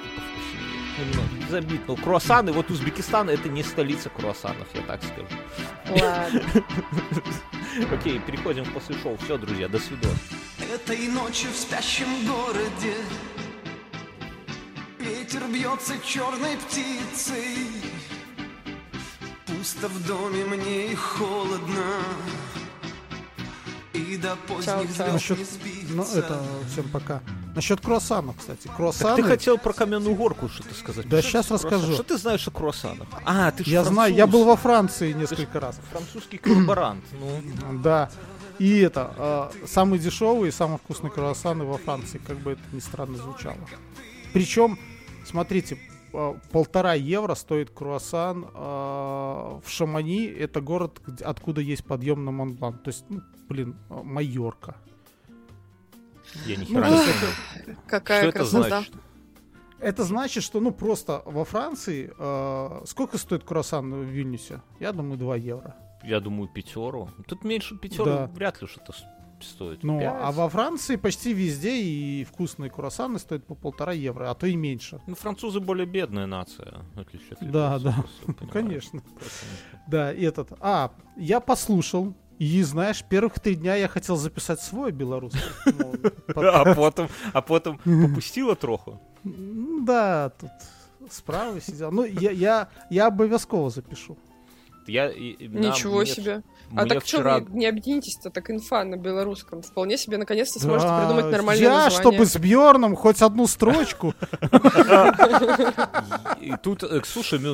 S3: немного забит. Но круассаны, вот Узбекистан это не столица круассанов, я так скажу.
S4: Ладно.
S3: Окей, переходим после шоу. Все, друзья, до свидания.
S5: Этой ночью в спящем городе Ветер бьется черной птицей Пусто в доме мне и холодно И до поздних звезд не спится
S2: Ну, это, всем пока. Насчет круассанов, кстати.
S3: Так
S2: Круассаны...
S3: ты хотел про каменную горку что-то сказать.
S2: Да
S3: Что за
S2: расскажу.
S3: Что ты знаешь о круассанах? А, ты
S2: Я знаю, я был во Франции несколько раз.
S3: Французский коллаборант. Ну,
S2: Да. И это, э, самые дешевые и самые вкусные круассаны во Франции, как бы это ни странно звучало. Причем, смотрите, э, полтора евро стоит круассан э, в Шамани. Это город, откуда есть подъем на Монблан. То есть, ну, блин, Майорка.
S3: Я ни хера не.
S4: Какая
S3: Что это
S4: красота.
S3: значит?
S2: Это значит, что, ну, просто во Франции... э, сколько стоит круассан в Вильнюсе? Я думаю, 2 евро.
S3: Я думаю, пятеру. Тут меньше пятеру
S2: Да.
S3: вряд ли что-то стоит.
S2: Ну,
S3: Пять.
S2: а во Франции почти везде и вкусные круассаны стоят по полтора евро, а то и меньше.
S3: Ну, французы более бедная нация, в отличие от
S2: Да, да.
S3: просто,
S2: конечно.
S3: Поэтому-
S2: Да, и этот. А, я послушал. И знаешь, первых три дня я хотел записать свой белорусский. Ну,
S3: А потом, а потом попустила троху.
S2: Да, тут справа сидел. Ну, я, я, я обовязково запишу.
S3: Я, и- нам-
S4: Ничего
S3: мне-
S4: себе. А
S3: мне
S4: так что
S3: вчера...
S4: вы не объединитесь-то, так инфа на белорусском. Вполне себе наконец-то сможете
S2: Да,
S4: придумать нормальное
S2: Я,
S4: название.
S2: чтобы с Бьорном хоть одну строчку.
S3: И тут э, Ксюша Мюн